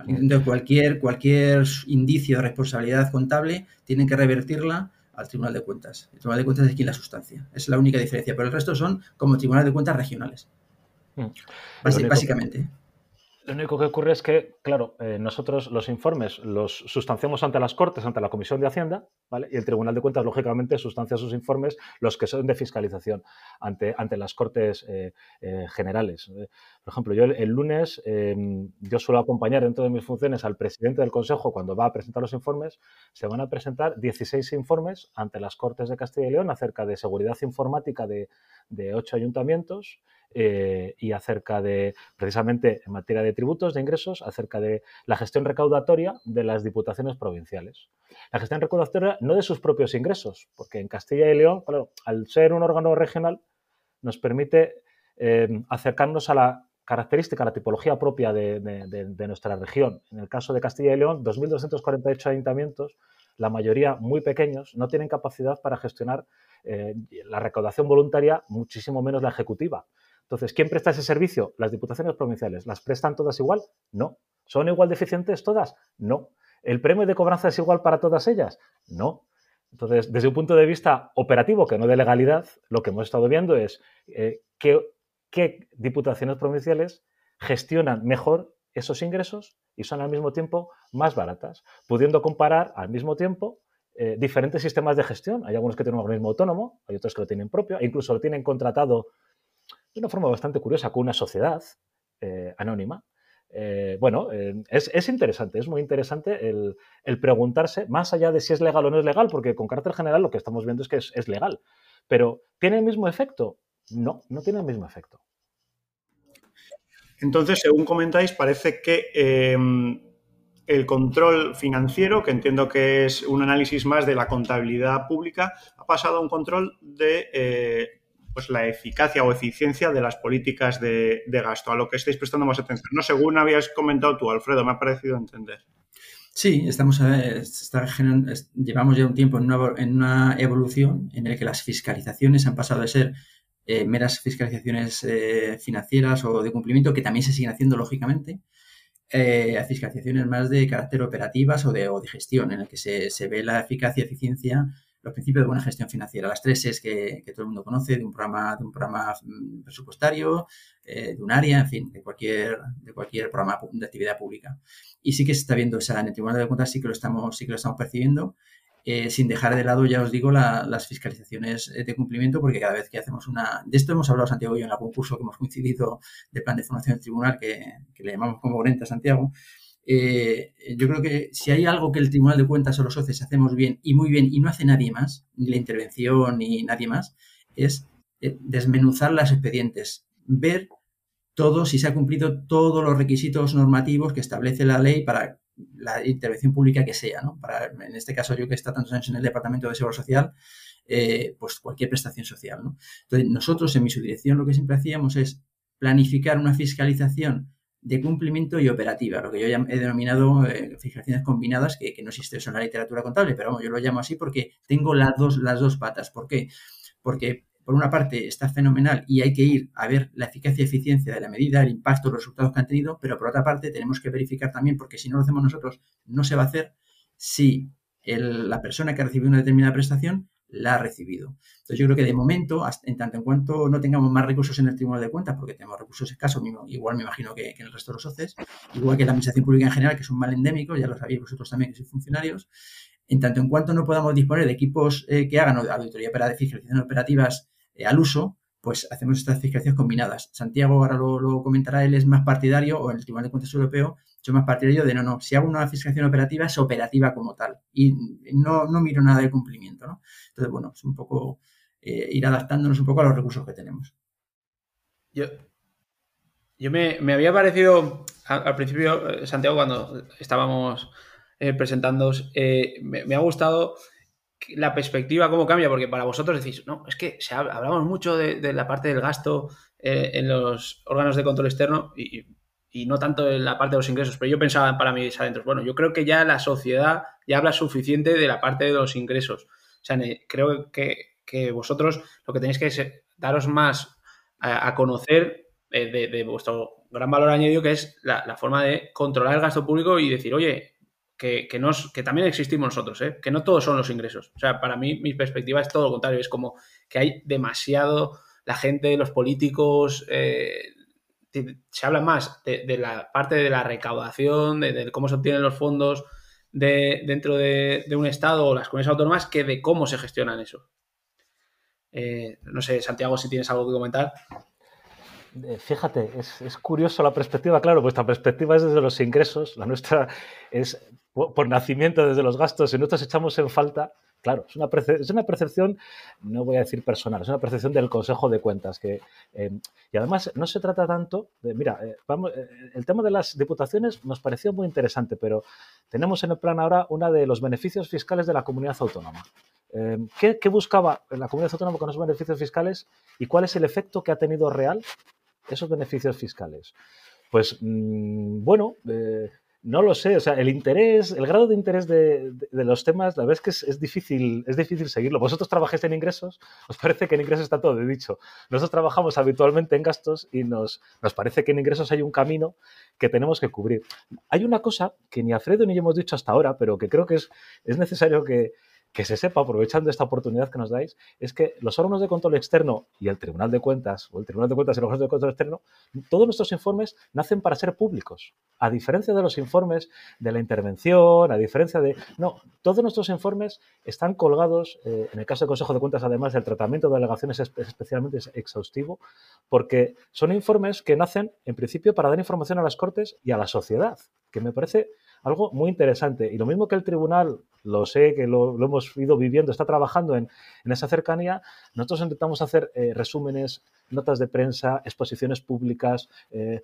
Entonces, cualquier, cualquier indicio de responsabilidad contable tienen que revertirla al Tribunal de Cuentas. El Tribunal de Cuentas es quien la sustancia. Es la única diferencia. Pero el resto son como Tribunal de Cuentas regionales. Básicamente. Lo único que ocurre es que, claro, eh, nosotros los informes los sustanciamos ante las Cortes, ante la Comisión de Hacienda, ¿vale? Y el Tribunal de Cuentas, lógicamente, sustancia sus informes, los que son de fiscalización, ante, ante las Cortes eh, eh, Generales. Por ejemplo, yo el, lunes, em, yo suelo acompañar dentro de mis funciones al presidente del Consejo cuando va a presentar los informes. Se van a presentar 16 informes ante las Cortes de Castilla y León acerca de seguridad informática de, de ocho ayuntamientos eh, y acerca de, precisamente en materia de tributos, de ingresos, acerca de la gestión recaudatoria de las diputaciones provinciales. La gestión recaudatoria no de sus propios ingresos, porque en Castilla y León, al ser un órgano regional, nos permite eh, acercarnos a la característica, a la tipología propia de, nuestra región. En el caso de Castilla y León, 2.248 ayuntamientos, la mayoría muy pequeños, no tienen capacidad para gestionar eh, la recaudación voluntaria, muchísimo menos la ejecutiva. Entonces, ¿quién presta ese servicio? Las diputaciones provinciales. ¿Las prestan todas igual? No. ¿Son igual deficientes todas? No. ¿El premio de cobranza es igual para todas ellas? No. Entonces, desde un punto de vista operativo, que no de legalidad, lo que hemos estado viendo es eh, qué diputaciones provinciales gestionan mejor esos ingresos y son al mismo tiempo más baratas, pudiendo comparar al mismo tiempo eh, diferentes sistemas de gestión. Hay algunos que tienen un organismo autónomo, hay otros que lo tienen propio, e incluso lo tienen contratado de una forma bastante curiosa con una sociedad eh, anónima. Eh, bueno, eh, es, interesante, es muy interesante el, preguntarse, más allá de si es legal o no es legal, porque con carácter general lo que estamos viendo es que es, legal. Pero, ¿tiene el mismo efecto? No, no tiene el mismo efecto. Entonces, según comentáis, parece que em, el control financiero, que entiendo que es un análisis más de la contabilidad pública, ha pasado a un control de pues la eficacia o eficiencia de las políticas de, gasto, a lo que estáis prestando más atención. No, según habías comentado tú, Alfredo, me ha parecido entender. Sí, estamos llevamos ya un tiempo en una, evolución en la que las fiscalizaciones han pasado de ser eh, meras fiscalizaciones eh, financieras o de cumplimiento, que también se siguen haciendo lógicamente, eh, a fiscalizaciones más de carácter operativas o de, gestión, en el que se, se ve la eficacia y eficiencia los principios de buena gestión financiera, las tres es que, todo el mundo conoce de un programa, de un programa mm, presupuestario, eh, de un área, en fin, de cualquier, de cualquier programa de actividad pública. Y sí que se está viendo esa, en el Tribunal de Cuentas sí que lo estamos, sí que lo estamos percibiendo, eh, sin dejar de lado, ya os digo, las fiscalizaciones de cumplimiento, porque cada vez que hacemos una... De esto hemos hablado Santiago y yo en algún curso que hemos coincidido de plan de formación del tribunal, que, que le llamamos como Brenta Santiago, eh, yo creo que si hay algo que el Tribunal de Cuentas o los socios hacemos bien y muy bien y no hace nadie más, ni la intervención ni nadie más, es eh, desmenuzar las expedientes, ver todo, si se ha cumplido todos los requisitos normativos que establece la ley para la intervención pública que sea, ¿no? Para, en este caso, yo que está tantos años en el Departamento de Seguridad Social, eh, pues cualquier prestación social. Entonces, nosotros en mi subdirección lo que siempre hacíamos es planificar una fiscalización de cumplimiento y operativa, lo que yo he denominado eh, fiscalizaciones combinadas, que, no existe eso en la literatura contable, pero yo lo llamo así porque tengo las dos, las dos patas. ¿Por qué? Porque por una parte está fenomenal y hay que ir a ver la eficacia y eficiencia de la medida, el impacto, los resultados que han tenido, pero por otra parte tenemos que verificar también, porque si no lo hacemos nosotros, no se va a hacer si la persona que ha recibido una determinada prestación la ha recibido. Entonces, yo creo que de momento, en tanto en cuanto no tengamos más recursos en el Tribunal de Cuentas, porque tenemos recursos escasos, igual me imagino que, en el resto de los OCEs, igual que la Administración Pública en general, que es un mal endémico, ya lo sabéis vosotros también que sois funcionarios, en tanto en cuanto no podamos disponer de equipos eh, que hagan auditoría de fiscalización operativas eh, al uso, pues hacemos estas fiscalizaciones combinadas. Santiago ahora lo, comentará, él es más partidario, o en el Tribunal de Cuentas Europeo, yo más partidario de no, no, si hago una fiscalización operativa es operativa como tal y no, no miro nada de cumplimiento, ¿no? Entonces, bueno, es un poco eh, ir adaptándonos un poco a los recursos que tenemos. Yo, yo me, había parecido al, principio, eh, Santiago, cuando estábamos eh, presentando, me, ha gustado la perspectiva, cómo cambia, porque para vosotros decís, no, es que se hablamos mucho de, la parte del gasto en los órganos de control externo y, no tanto en la parte de los ingresos, pero yo pensaba para mí adentro, bueno, yo creo que ya la sociedad ya habla suficiente de la parte de los ingresos. O sea, creo que, vosotros lo que tenéis que es daros más a, conocer eh, de, vuestro gran valor añadido, que es la, forma de controlar el gasto público y decir, oye, que, nos, que también existimos nosotros, ¿eh? que no todos son los ingresos. O sea, para mí mi perspectiva es todo lo contrario, es como que hay demasiado, la gente, los políticos, eh, se habla más de, la parte de la recaudación, de, cómo se obtienen los fondos de, dentro de, un Estado o las comunidades autónomas que de cómo se gestionan eso. Eh, no sé, Santiago, si tienes algo que comentar. Eh, fíjate, es, curioso la perspectiva, claro, vuestra perspectiva es desde los ingresos, la nuestra es por, nacimiento desde los gastos, y nosotros echamos en falta Claro, es una, percepción, no voy a decir personal, es una percepción del Consejo de Cuentas. Que, eh, y además no se trata tanto de, mira, vamos, el tema de las diputaciones nos pareció muy interesante, pero tenemos en el plan ahora una de los beneficios fiscales de la comunidad autónoma. Em, ¿qué, buscaba la comunidad autónoma con esos beneficios fiscales y cuál es el efecto que ha tenido real esos beneficios fiscales? Pues mm, bueno, eh, no lo sé, o sea, el interés, el grado de interés de, los temas, la verdad es que es, difícil, es difícil seguirlo. Vosotros trabajáis en ingresos, os parece que en ingresos está todo dicho. Nosotros trabajamos habitualmente en gastos y nos, nos parece que en ingresos hay un camino que tenemos que cubrir. Hay una cosa que ni Alfredo ni yo hemos dicho hasta ahora, pero que creo que es, es necesario que, que se sepa, aprovechando esta oportunidad que nos dais, es que los órganos de control externo y el Tribunal de Cuentas, o el Tribunal de Cuentas y los órganos de control externo, todos nuestros informes nacen para ser públicos. A diferencia de los informes de la intervención, a diferencia de... No, todos nuestros informes están colgados, eh, en el caso del Consejo de Cuentas, además del tratamiento de delegaciones es especialmente exhaustivo, porque son informes que nacen, en principio, para dar información a las Cortes y a la sociedad, que me parece algo muy interesante. Y lo mismo que el tribunal, lo sé que lo, hemos ido viviendo, está trabajando en, esa cercanía, nosotros intentamos hacer eh, resúmenes, notas de prensa, exposiciones públicas, eh,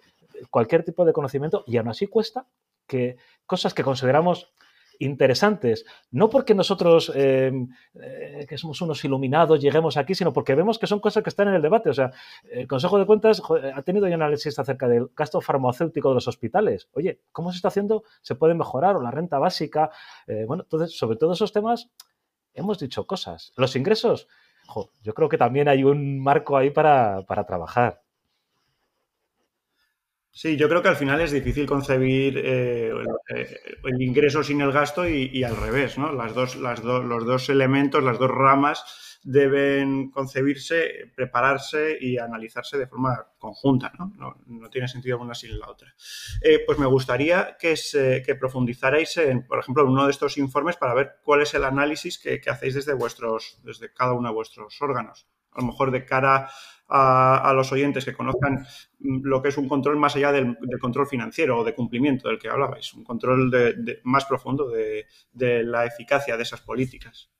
cualquier tipo de conocimiento, y aún así cuesta que cosas que consideramos interesantes, no porque nosotros, em, eh, que somos unos iluminados, lleguemos aquí, sino porque vemos que son cosas que están en el debate. O sea, el Consejo de Cuentas ha tenido ya un análisis acerca del gasto farmacéutico de los hospitales. Oye, ¿cómo se está haciendo? ¿Se puede mejorar? O la renta básica. Eh, bueno, entonces, sobre todos esos temas, hemos dicho cosas. Los ingresos, yo creo que también hay un marco ahí para, para trabajar. Sí, yo creo que al final es difícil concebir eh, eh, el ingreso sin el gasto y, al revés, ¿no? Las dos, los dos elementos, las dos ramas deben concebirse, prepararse y analizarse de forma conjunta, ¿no? No, tiene sentido una sin la otra. Eh, pues me gustaría que, que profundizarais en, por ejemplo, en uno de estos informes para ver cuál es el análisis que, que hacéis desde vuestros, desde cada uno de vuestros órganos. A lo mejor de cara a, los oyentes que conozcan lo que es un control más allá del, control financiero o de cumplimiento del que hablabais, un control más profundo de, la eficacia de esas políticas.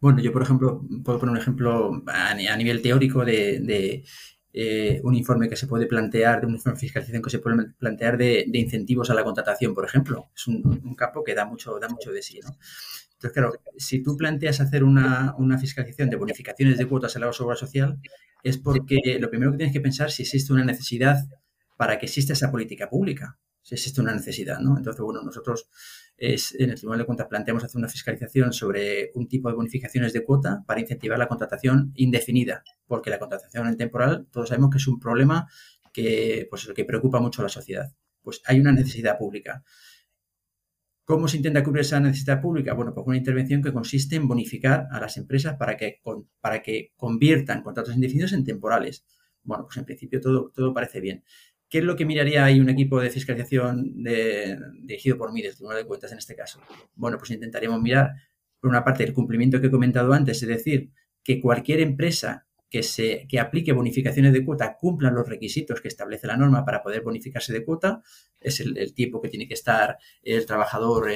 Bueno, yo por ejemplo puedo poner un ejemplo a, nivel teórico de, eh, un informe que se puede plantear, de un informe de fiscalización que se puede plantear de, incentivos a la contratación, por ejemplo. Es un, un, campo que da mucho, da mucho de sí. ¿no? Entonces, claro, si tú planteas hacer una, fiscalización de bonificaciones de cuotas en la seguridad social, es porque lo primero que tienes que pensar es si existe una necesidad para que exista esa política pública, si existe una necesidad, ¿no? Entonces, bueno, nosotros es, en el Tribunal de Cuentas planteamos hacer una fiscalización sobre un tipo de bonificaciones de cuota para incentivar la contratación indefinida, porque la contratación en temporal todos sabemos que es un problema que, pues, que preocupa mucho a la sociedad. Pues hay una necesidad pública. ¿Cómo se intenta cubrir esa necesidad pública? Bueno, pues una intervención que consiste en bonificar a las empresas para que, para que conviertan contratos indefinidos en temporales. Bueno, pues en principio todo, todo parece bien. ¿Qué es lo que miraría ahí un equipo de fiscalización dirigido por mí, del Tribunal de Cuentas en este caso? Bueno, pues intentaríamos mirar, por una parte, el cumplimiento que he comentado antes, es decir, que cualquier empresa que, se, que aplique bonificaciones de cuota cumplan los requisitos que establece la norma para poder bonificarse de cuota. Es el, tiempo que tiene que estar el trabajador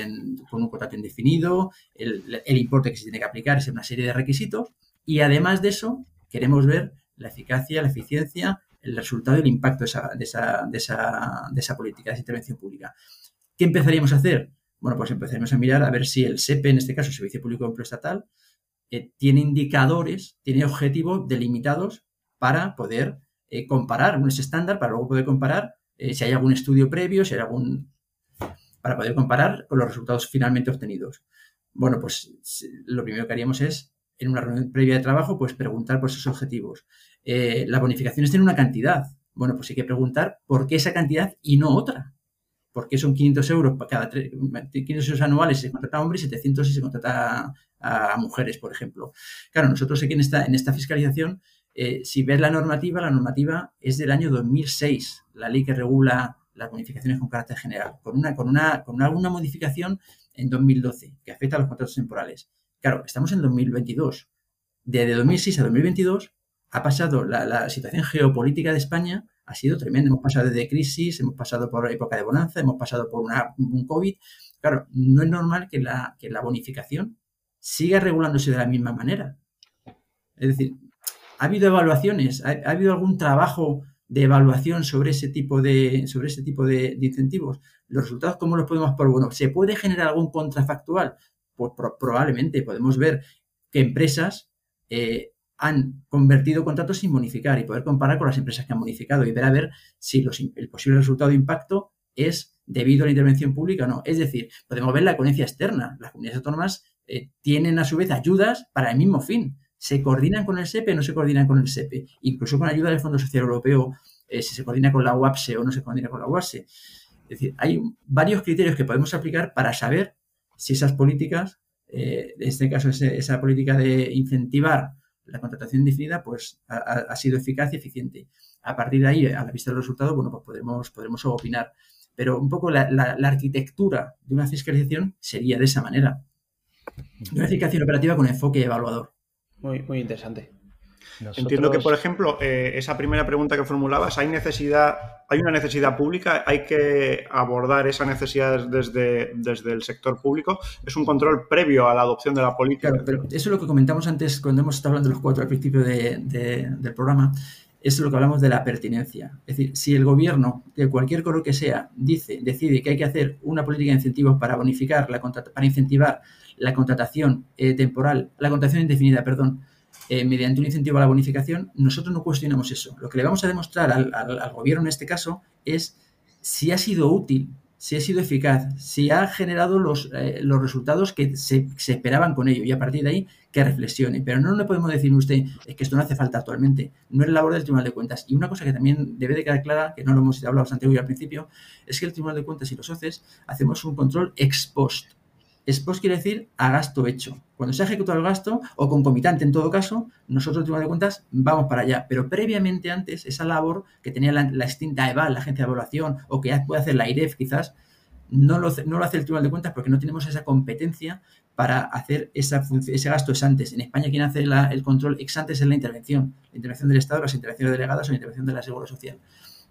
con un contrato indefinido, el, importe que se tiene que aplicar, es una serie de requisitos. Y además de eso, queremos ver la eficacia, la eficiencia, el resultado y el impacto de esa, de esa, de esa, política, de esa intervención pública. ¿Qué empezaríamos a hacer? Bueno, pues empezaríamos a mirar a ver si el SEPE, en este caso, el Servicio Público de Empleo Estatal, eh, tiene indicadores, tiene objetivos delimitados para poder eh, comparar, un estándar para luego poder comparar eh, si hay algún estudio previo, si hay algún... para poder comparar con los resultados finalmente obtenidos. Bueno, pues lo primero que haríamos es, en una reunión previa de trabajo, pues preguntar por esos objetivos. Las bonificaciones tienen una cantidad. Bueno, pues hay que preguntar por qué esa cantidad y no otra porque son 500 euros para cada 500 euros anuales se contrata a hombres y 700 si se contrata a, mujeres, por ejemplo. Claro, nosotros aquí en esta, en esta fiscalización eh, si ves la normativa, la normativa es del año 2006, la ley que regula las bonificaciones con carácter general, con una, con una, con alguna modificación en 2012 que afecta a los contratos temporales. Claro, estamos en 2022. Desde 2006 a 2022 ha pasado la, situación geopolítica de España, ha sido tremenda. Hemos pasado de crisis, hemos pasado por época de bonanza, hemos pasado por un COVID. Claro, no es normal que la, que la bonificación siga regulándose de la misma manera. Es decir, ¿ha habido evaluaciones? ¿Ha, habido algún trabajo de evaluación sobre ese tipo de, sobre ese tipo de, incentivos? ¿Los resultados cómo los podemos por bueno? ¿Se puede generar algún contrafactual? Pues probablemente podemos ver que empresas eh, han convertido contratos sin bonificar y poder comparar con las empresas que han bonificado y ver a ver si el posible resultado de impacto es debido a la intervención pública o no. Es decir, podemos ver la coherencia externa. Las comunidades autónomas eh, tienen a su vez ayudas para el mismo fin. ¿Se coordinan con el SEPE o no se coordinan con el SEPE? Incluso con ayuda del Fondo Social Europeo, eh, si se coordina con la UAPSE o no se coordina con la UAPSE. Es decir, hay varios criterios que podemos aplicar para saber si esas políticas, eh, en este caso esa política de incentivar la contratación indefinida pues ha, sido eficaz y eficiente. A partir de ahí, a la vista del resultado, bueno, pues podremos, podremos opinar. Pero un poco la, arquitectura de una fiscalización sería de esa manera. Una fiscalización operativa con enfoque evaluador. Muy, muy interesante. Entiendo que, por ejemplo, eh, esa primera pregunta que formulabas, ¿hay necesidad, hay una necesidad pública? ¿Hay que abordar esa necesidad desde, desde el sector público? ¿Es un control previo a la adopción de la política? Claro, pero eso es lo que comentamos antes cuando hemos estado hablando de los cuatro al principio del programa. es lo que hablamos de la pertinencia. Es decir, si el gobierno, de cualquier color que sea, dice, decide que hay que hacer una política de incentivos para bonificar, la, para incentivar la contratación eh, temporal, la contratación indefinida, perdón, eh, mediante un incentivo a la bonificación, nosotros no cuestionamos eso. Lo que le vamos a demostrar al, gobierno en este caso es si ha sido útil, si ha sido eficaz, si ha generado los, eh, los resultados que se, esperaban con ello y a partir de ahí que reflexione. Pero no le podemos decir a usted es que esto no hace falta actualmente, no es labor del Tribunal de Cuentas. Y una cosa que también debe de quedar clara, que no lo hemos hablado bastante hoy al principio, es que el Tribunal de Cuentas y los OCES hacemos un control ex post Expos quiere decir a gasto hecho. Cuando se ha ejecutado el gasto, o concomitante en todo caso, nosotros, Tribunal de Cuentas, vamos para allá. Pero previamente antes, esa labor que tenía la, extinta EVAL, la agencia de evaluación, o que ya puede hacer la IREF quizás, no lo, no lo hace el Tribunal de Cuentas porque no tenemos esa competencia para hacer esa ese gasto ex antes. En España quien hace el control ex antes es la intervención, la intervención del Estado, las intervenciones delegadas o la intervención de la Seguridad Social.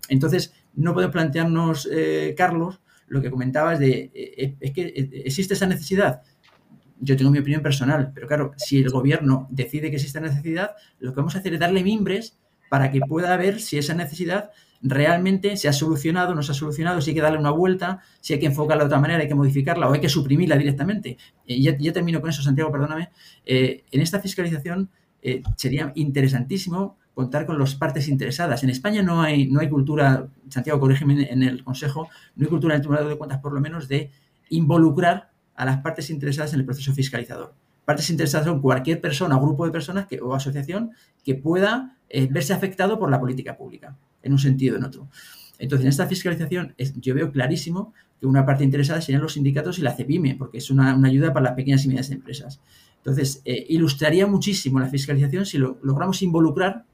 Entonces, no podemos plantearnos, eh, Carlos, lo que comentabas de, eh, eh, es que eh, existe esa necesidad. Yo tengo mi opinión personal, pero claro, si el gobierno decide que existe necesidad, lo que vamos a hacer es darle mimbres para que pueda ver si esa necesidad realmente se ha solucionado, no se ha solucionado, si hay que darle una vuelta, si hay que enfocarla de otra manera, hay que modificarla o hay que suprimirla directamente. Y ya, termino con eso, Santiago, perdóname. en esta fiscalización sería interesantísimo contar con las partes interesadas. En España no hay, no hay cultura, Santiago, corrígeme en el Consejo, no hay cultura en el Tribunal de Cuentas, por lo menos, de involucrar a las partes interesadas en el proceso fiscalizador. Partes interesadas son cualquier persona grupo de personas que, o asociación que pueda eh, verse afectado por la política pública, en un sentido o en otro. Entonces, en esta fiscalización yo veo clarísimo que una parte interesada serían los sindicatos y la CEPIME, porque es una, ayuda para las pequeñas y medianas empresas. Entonces, eh, ilustraría muchísimo la fiscalización si lo, logramos involucrar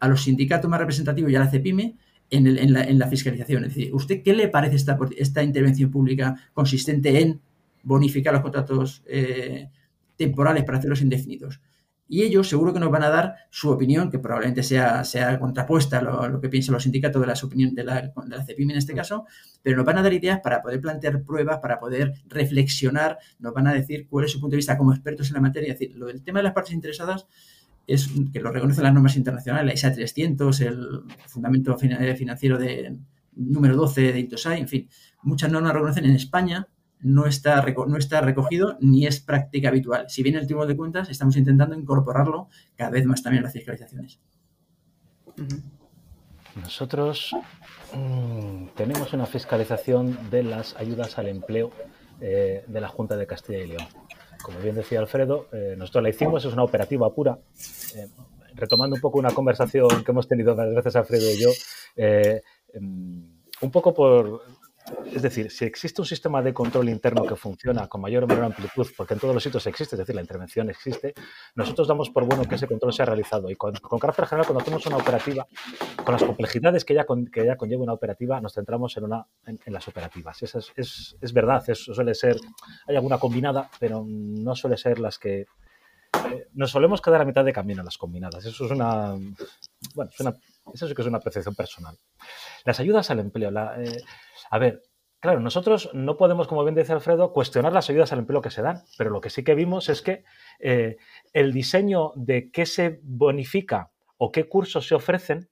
a los sindicatos más representativos y a la CEPIME en, la, fiscalización. Es decir, ¿usted qué le parece esta, esta intervención pública consistente en bonificar los contratos eh, temporales para hacerlos indefinidos? Y ellos seguro que nos van a dar su opinión, que probablemente sea, sea contrapuesta a lo, que piensan los sindicatos de, las opinión, de, la, de la CEPIME en este caso, pero nos van a dar ideas para poder plantear pruebas, para poder reflexionar, nos van a decir cuál es su punto de vista como expertos en la materia. Es decir, lo del tema de las partes interesadas es que lo reconocen las normas internacionales, la ISA 300, el Fundamento eh, Financiero de número 12 de INTOSAI, en fin, muchas normas reconocen en España no está, no está recogido ni es práctica habitual. Si bien el Tribunal de Cuentas, estamos intentando incorporarlo cada vez más también en las fiscalizaciones. Nosotros mm, tenemos una fiscalización de las ayudas al empleo eh, de la Junta de Castilla y León como bien decía Alfredo, eh, nosotros la hicimos, es una operativa pura. Eh, retomando un poco una conversación que hemos tenido, gracias Alfredo y yo, eh, em, un poco por es decir, si existe un sistema de control interno que funciona con mayor o menor amplitud, porque en todos los sitios existe, es decir, la intervención existe, nosotros damos por bueno que ese control sea realizado. Y con, carácter general, cuando hacemos una operativa, con las complejidades que ya, que conlleva una operativa, nos centramos en, una, en, las operativas. Esa es, es, verdad, eso suele ser, hay alguna combinada, pero no suele ser las que... Eh, nos solemos quedar a mitad de camino las combinadas. Eso es una... Bueno, eso sí que es una apreciación personal. Las ayudas al empleo. Eh, a ver, claro, nosotros no podemos, como bien dice Alfredo, cuestionar las ayudas al empleo que se dan, pero lo que sí que vimos es que eh, el diseño de qué se bonifica o qué cursos se ofrecen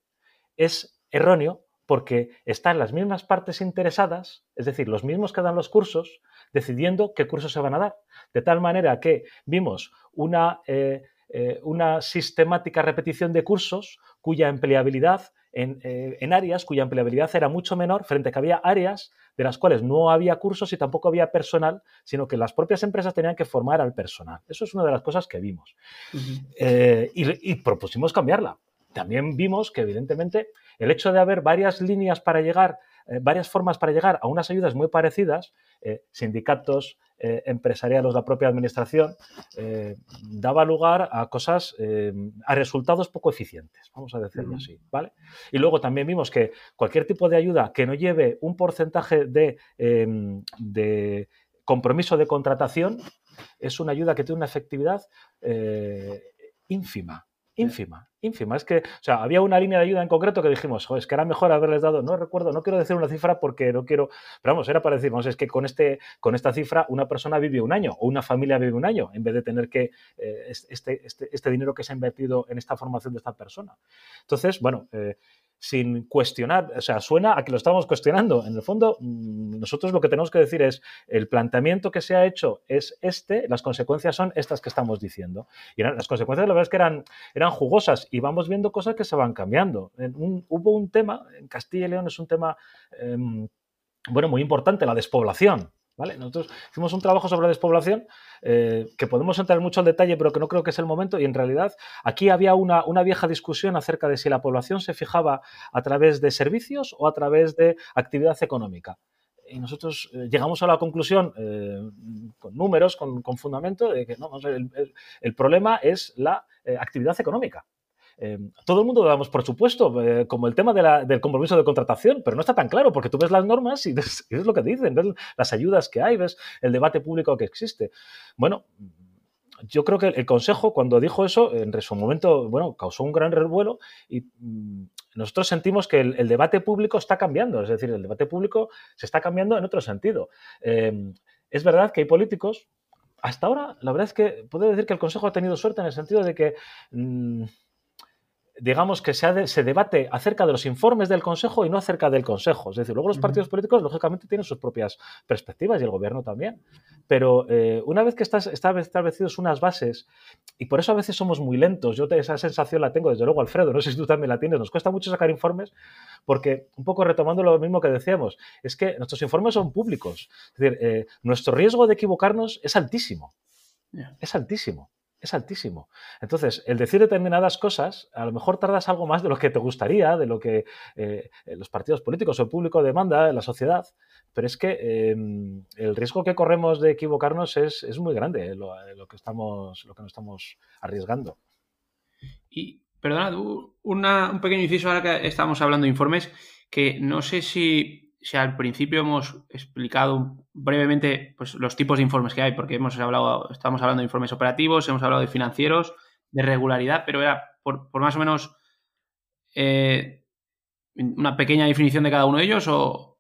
es erróneo porque están las mismas partes interesadas, es decir, los mismos que dan los cursos, decidiendo qué cursos se van a dar. De tal manera que vimos una, eh, eh, una sistemática repetición de cursos cuya empleabilidad eh, en, áreas cuya empleabilidad era mucho menor frente a que había áreas de las cuales no había cursos y tampoco había personal, sino que las propias empresas tenían que formar al personal. Eso es una de las cosas que vimos. Eh, y, propusimos cambiarla. También vimos que, evidentemente, el hecho de haber varias líneas para llegar, eh, varias formas para llegar a unas ayudas muy parecidas, sindicatos, eh, empresarial o la propia administración, eh, daba lugar a cosas, eh, a resultados poco eficientes, vamos a decirlo así, ¿vale? Y luego también vimos que cualquier tipo de ayuda que no lleve un porcentaje de, de compromiso de contratación es una ayuda que tiene una efectividad ínfima, ínfima, ínfima. Es que, o sea, había una línea de ayuda en concreto que dijimos, es que era mejor haberles dado, no recuerdo, no quiero decir una cifra porque no quiero, pero vamos, era para decir, vamos, es que con, este, con esta cifra una persona vive un año o una familia vive un año en vez de tener que, eh, este, este, este, dinero que se ha invertido en esta formación de esta persona. Entonces, bueno, eh, sin cuestionar, o sea, suena a que lo estamos cuestionando. En el fondo, mm, nosotros lo que tenemos que decir es, el planteamiento que se ha hecho es este, las consecuencias son estas que estamos diciendo. Y las consecuencias, la verdad es que eran, eran jugosas y vamos viendo cosas que se van cambiando. hubo un tema, en Castilla y León es un tema, em, bueno, muy importante, la despoblación. ¿Vale? Nosotros hicimos un trabajo sobre despoblación eh, que podemos entrar mucho al detalle, pero que no creo que es el momento. Y en realidad aquí había una, una, vieja discusión acerca de si la población se fijaba a través de servicios o a través de actividad económica. Y nosotros eh, llegamos a la conclusión, eh, con números, con, con, fundamento, de que el, problema es la actividad económica. Eh, todo el mundo lo damos por supuesto, eh, como el tema del compromiso de contratación, pero no está tan claro porque tú ves las normas y ves, lo que dicen, ves las ayudas que hay, ves el debate público que existe. Bueno, yo creo que el Consejo, cuando dijo eso, en su momento, bueno, causó un gran revuelo y mm, nosotros sentimos que el, debate público está cambiando, es decir, el debate público se está cambiando en otro sentido. Eh, es verdad que hay políticos, hasta ahora, la verdad es que puedo decir que el Consejo ha tenido suerte en el sentido de que... Mm, digamos que se, se, debate acerca de los informes del Consejo y no acerca del Consejo. Es decir, luego los partidos políticos, lógicamente, tienen sus propias perspectivas y el gobierno también. Pero eh, una vez que estás, están establecidos unas bases, y por eso a veces somos muy lentos, yo esa sensación la tengo, desde luego, Alfredo, no sé si tú también la tienes, nos cuesta mucho sacar informes, porque, un poco retomando lo mismo que decíamos, es que nuestros informes son públicos. Es decir, eh, nuestro riesgo de equivocarnos es altísimo. Es altísimo es altísimo. Entonces, el decir determinadas cosas, a lo mejor tardas algo más de lo que te gustaría, de lo que eh, los partidos políticos o el público demanda, la sociedad, pero es que em, el riesgo que corremos de equivocarnos es, muy grande, eh, lo, que estamos, lo que nos estamos arriesgando. Y, perdona, un pequeño inciso ahora que estamos hablando de informes, que no sé si si al principio hemos explicado brevemente pues, los tipos de informes que hay, porque hemos hablado, estamos hablando de informes operativos, hemos hablado de financieros, de regularidad, pero era por, más o menos eh, una pequeña definición de cada uno de ellos o,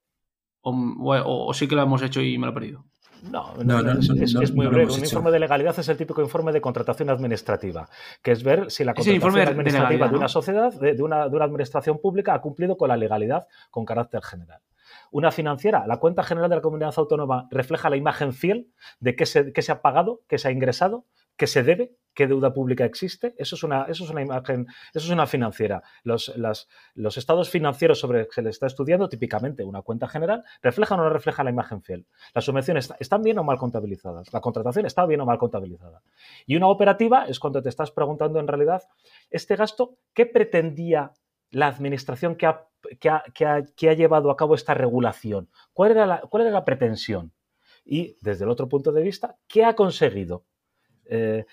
o, sí que lo hemos hecho y me lo he perdido. No, no, no, es, muy breve. Un informe de legalidad es el típico informe de contratación administrativa, que es ver si la contratación administrativa de, una sociedad, de, una, de una administración pública ha cumplido con la legalidad con carácter general. Una financiera, la cuenta general de la comunidad autónoma refleja la imagen fiel de qué se, se ha pagado, qué se ha ingresado, qué se debe, qué deuda pública existe. Eso es una, eso es una imagen, eso es una financiera. Los, los estados financieros sobre que se está estudiando, típicamente una cuenta general, reflejan o no refleja la imagen fiel. Las subvenciones están bien o mal contabilizadas. La contratación está bien o mal contabilizada. Y una operativa es cuando te estás preguntando en realidad, este gasto, ¿qué pretendía la administración que ha, llevado a cabo esta regulación? ¿Cuál era, la, ¿Cuál era la pretensión? Y desde el otro punto de vista, ¿qué ha conseguido? Eh,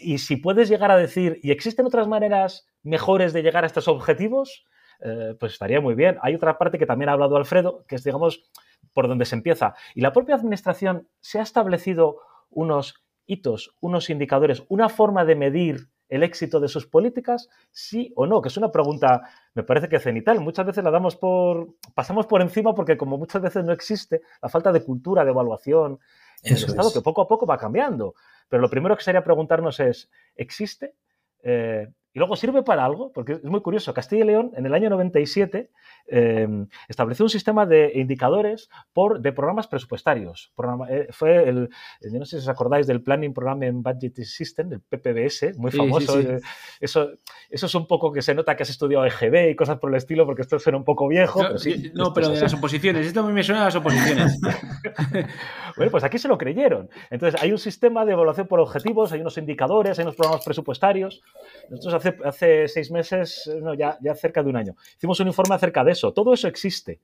y si puedes llegar a decir, ¿y existen otras maneras mejores de llegar a estos objetivos? Eh, pues estaría muy bien. Hay otra parte que también ha hablado Alfredo, que es, digamos, por donde se empieza. Y la propia administración se ha establecido unos hitos, unos indicadores, una forma de medir el éxito de sus políticas, sí o no, que es una pregunta, me parece que cenital. Muchas veces la damos por, pasamos por encima porque como muchas veces no existe la falta de cultura, de evaluación en el Estado, que poco a poco va cambiando. Pero lo primero que sería preguntarnos es, ¿existe? Eh, y luego sirve para algo, porque es muy curioso. Castilla y León, en el año 97, em, estableció un sistema de indicadores por, de programas presupuestarios. Eh, fue el, no sé si os acordáis del Planning Program Budget System, el PPBS, muy famoso. Eh, eso, eso es un poco que se nota que has estudiado EGB y cosas por el estilo, porque esto suena un poco viejo. No, pero, no, pero de las oposiciones. Esto a mí me suena a las oposiciones. bueno, pues aquí se lo creyeron. Entonces, hay un sistema de evaluación por objetivos, hay unos indicadores, hay unos programas presupuestarios. Nosotros hace, seis meses, no, ya, ya cerca de un año, hicimos un informe acerca de eso. Todo eso existe,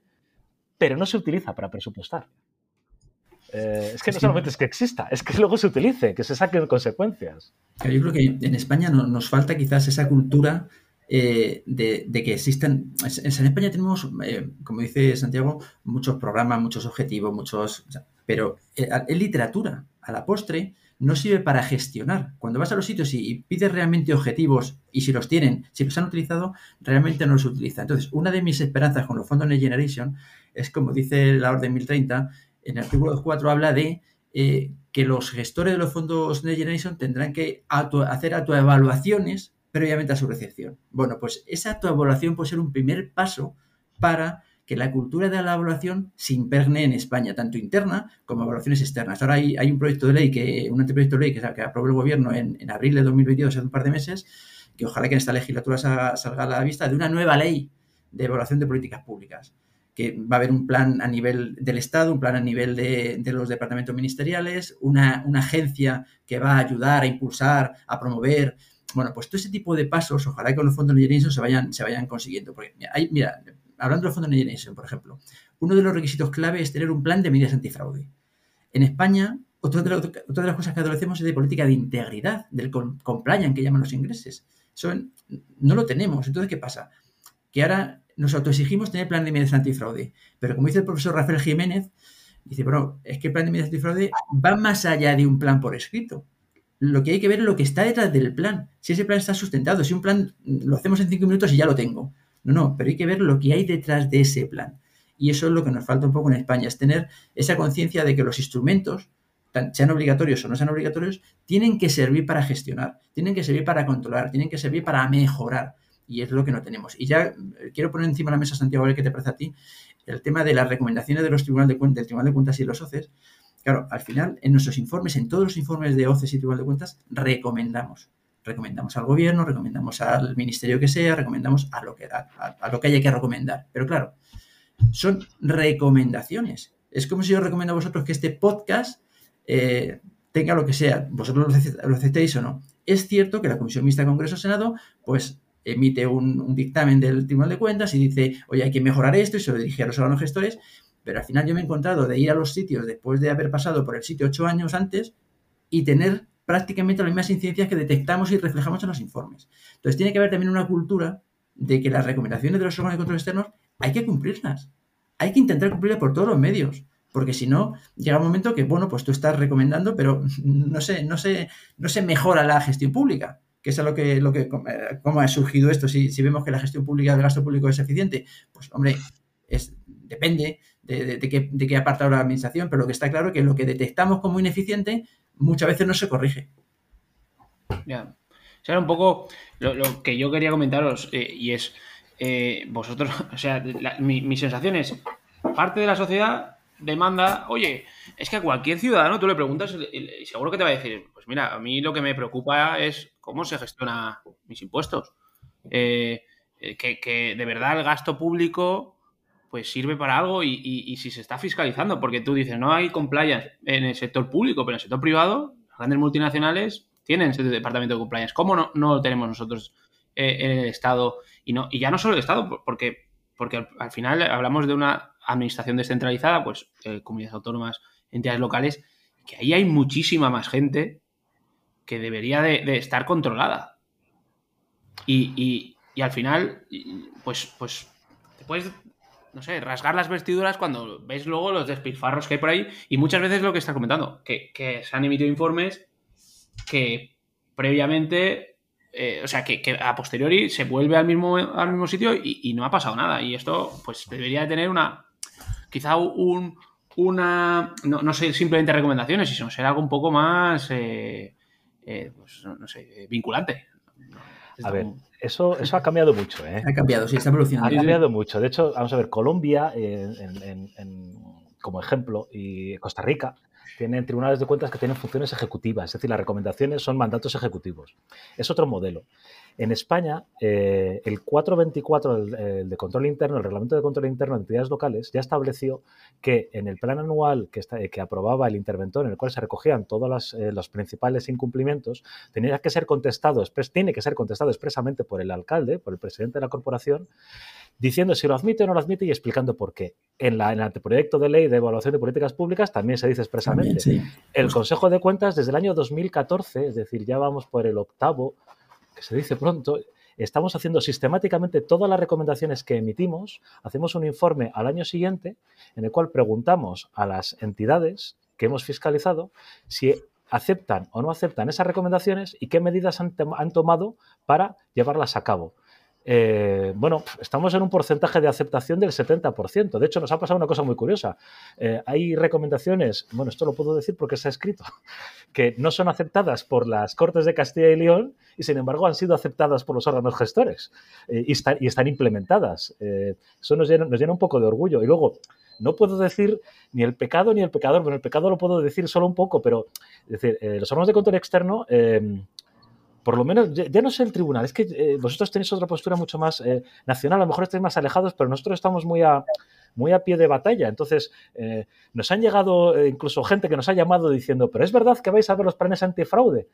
pero no se utiliza para presupuestar. Eh, es que no solamente es que exista, es que luego se utilice, que se saquen consecuencias. Yo creo que en España nos falta quizás esa cultura eh, de, que existen. En España tenemos, eh, como dice Santiago, muchos programas, muchos objetivos, muchos. pero es literatura. A la postre, no sirve para gestionar. Cuando vas a los sitios y, pides realmente objetivos y si los tienen, si los han utilizado, realmente no los utiliza. Entonces, una de mis esperanzas con los fondos Next Generation es, como dice la Orden 1030, en el artículo 4 habla de eh, que los gestores de los fondos Next Generation tendrán que hacer autoevaluaciones previamente a su recepción. Bueno, pues esa autoevaluación puede ser un primer paso para que la cultura de la evaluación se impregne en España, tanto interna como evaluaciones externas. Ahora hay, un proyecto de ley, que un anteproyecto de ley que, que aprobó el gobierno en, abril de 2022, hace un par de meses, que ojalá que en esta legislatura salga, a la vista, de una nueva ley de evaluación de políticas públicas que va a haber un plan a nivel del Estado, un plan a nivel de, los departamentos ministeriales, una, agencia que va a ayudar a impulsar, a promover. Bueno, pues todo ese tipo de pasos, ojalá que con los fondos de se vayan, se vayan consiguiendo. Porque hay, mira, hablando del Fondo de Generation, por ejemplo, uno de los requisitos clave es tener un plan de medidas antifraude. En España, otra de, las cosas que adolecemos es de política de integridad, del compliance que llaman los ingleses. Eso no lo tenemos. Entonces, ¿qué pasa? Que ahora nos autoexigimos tener plan de medidas antifraude. Pero como dice el profesor Rafael Jiménez, dice, bueno, es que el plan de medidas antifraude va más allá de un plan por escrito. Lo que hay que ver es lo que está detrás del plan. Si ese plan está sustentado, si un plan lo hacemos en cinco minutos y ya lo tengo. No, no, pero hay que ver lo que hay detrás de ese plan. Y eso es lo que nos falta un poco en España, es tener esa conciencia de que los instrumentos, sean obligatorios o no sean obligatorios, tienen que servir para gestionar, tienen que servir para controlar, tienen que servir para mejorar. Y es lo que no tenemos. Y ya eh, quiero poner encima de la mesa, Santiago, a ver qué te parece a ti, el tema de las recomendaciones de los de del Tribunal de Cuentas y los OCEs. Claro, al final, en nuestros informes, en todos los informes de OCEs y Tribunal de Cuentas, recomendamos recomendamos al gobierno, recomendamos al ministerio que sea, recomendamos a lo que, a, lo que haya que recomendar. Pero claro, son recomendaciones. Es como si yo recomiendo a vosotros que este podcast eh, tenga lo que sea, vosotros lo aceptéis o no. Es cierto que la Comisión Mixta Congreso-Senado, pues emite un, dictamen del Tribunal de Cuentas y dice, oye, hay que mejorar esto y se lo dirige a los órganos gestores, pero al final yo me he encontrado de ir a los sitios después de haber pasado por el sitio ocho años antes y tener prácticamente las mismas incidencias que detectamos y reflejamos en los informes. Entonces tiene que haber también una cultura de que las recomendaciones de los órganos de control externos hay que cumplirlas. Hay que intentar cumplirlas por todos los medios. Porque si no, llega un momento que, bueno, pues tú estás recomendando, pero no se, no se, no se mejora la gestión pública. Que es lo que, lo que, cómo ha surgido esto. Si, si vemos que la gestión pública del gasto público es eficiente, pues hombre, es, depende de, qué, de qué apartado la administración, pero lo que está claro es que lo que detectamos como ineficiente muchas veces no se corrige. Ya. O sea, un poco lo, que yo quería comentaros eh, y es, eh, vosotros, o sea, mi, sensación es, parte de la sociedad demanda, oye, es que a cualquier ciudadano tú le preguntas y seguro que te va a decir, pues mira, a mí lo que me preocupa es cómo se gestiona mis impuestos. Eh, que, que, de verdad el gasto público pues sirve para algo y, si se está fiscalizando, porque tú dices, no hay compliance en el sector público, pero en el sector privado, las grandes multinacionales tienen ese departamento de compliance. ¿Cómo no, no lo tenemos nosotros? eh, en el Estado y, no, y ya no solo el Estado, porque, porque al, final hablamos de una administración descentralizada, pues eh, comunidades autónomas, entidades locales, que ahí hay muchísima más gente que debería de, estar controlada. Y, y, al final, pues, pues puedes, no sé, rasgar las vestiduras cuando ves luego los despilfarros que hay por ahí y muchas veces lo que estás comentando, que, se han emitido informes que previamente, eh, o sea, que, a posteriori se vuelve al mismo, al mismo sitio y, no ha pasado nada. Y esto, pues, debería tener una, quizá un, una, no, no sé, simplemente recomendaciones, sino ser algo un poco más, eh, eh, pues, no sé, vinculante. A ver, eso, eso ha cambiado mucho. ¿eh? Ha cambiado, sí, está evolucionando. Ha cambiado mucho. De hecho, vamos a ver, Colombia, como ejemplo, y Costa Rica, tienen tribunales de cuentas que tienen funciones ejecutivas, es decir, las recomendaciones son mandatos ejecutivos. Es otro modelo. En España, eh, el 424 el, de control interno, el reglamento de control interno de entidades locales, ya estableció que en el plan anual que, está, que aprobaba el interventor, en el cual se recogían todos eh, los principales incumplimientos, tenía que ser contestado, tiene que ser contestado expresamente por el alcalde, por el presidente de la corporación, diciendo si lo admite o no lo admite y explicando por qué. En, la, en el anteproyecto de ley de evaluación de políticas públicas también se dice expresamente. El Consejo de Cuentas desde el año 2014, es decir, ya vamos por el octavo, que se dice pronto, estamos haciendo sistemáticamente todas las recomendaciones que emitimos, hacemos un informe al año siguiente en el cual preguntamos a las entidades que hemos fiscalizado si aceptan o no aceptan esas recomendaciones y qué medidas han tomado para llevarlas a cabo. Eh, bueno, estamos en un porcentaje de aceptación del 70%. De hecho, nos ha pasado una cosa muy curiosa. Eh, hay recomendaciones, bueno, esto lo puedo decir porque se ha escrito, que no son aceptadas por las Cortes de Castilla y León y, sin embargo, han sido aceptadas por los órganos gestores eh, y, están implementadas. eso nos llena, nos llena un poco de orgullo. Y luego, no puedo decir ni el pecado ni el pecador. Bueno, el pecado lo puedo decir solo un poco, pero es decir, los órganos de control externo por lo menos, ya, no sé el tribunal, es que eh, vosotros tenéis otra postura mucho más eh, nacional, a lo mejor estáis más alejados, pero nosotros estamos muy a, muy a pie de batalla. Entonces, eh, nos han llegado incluso gente que nos ha llamado diciendo, pero es verdad que vais a ver los planes antifraude.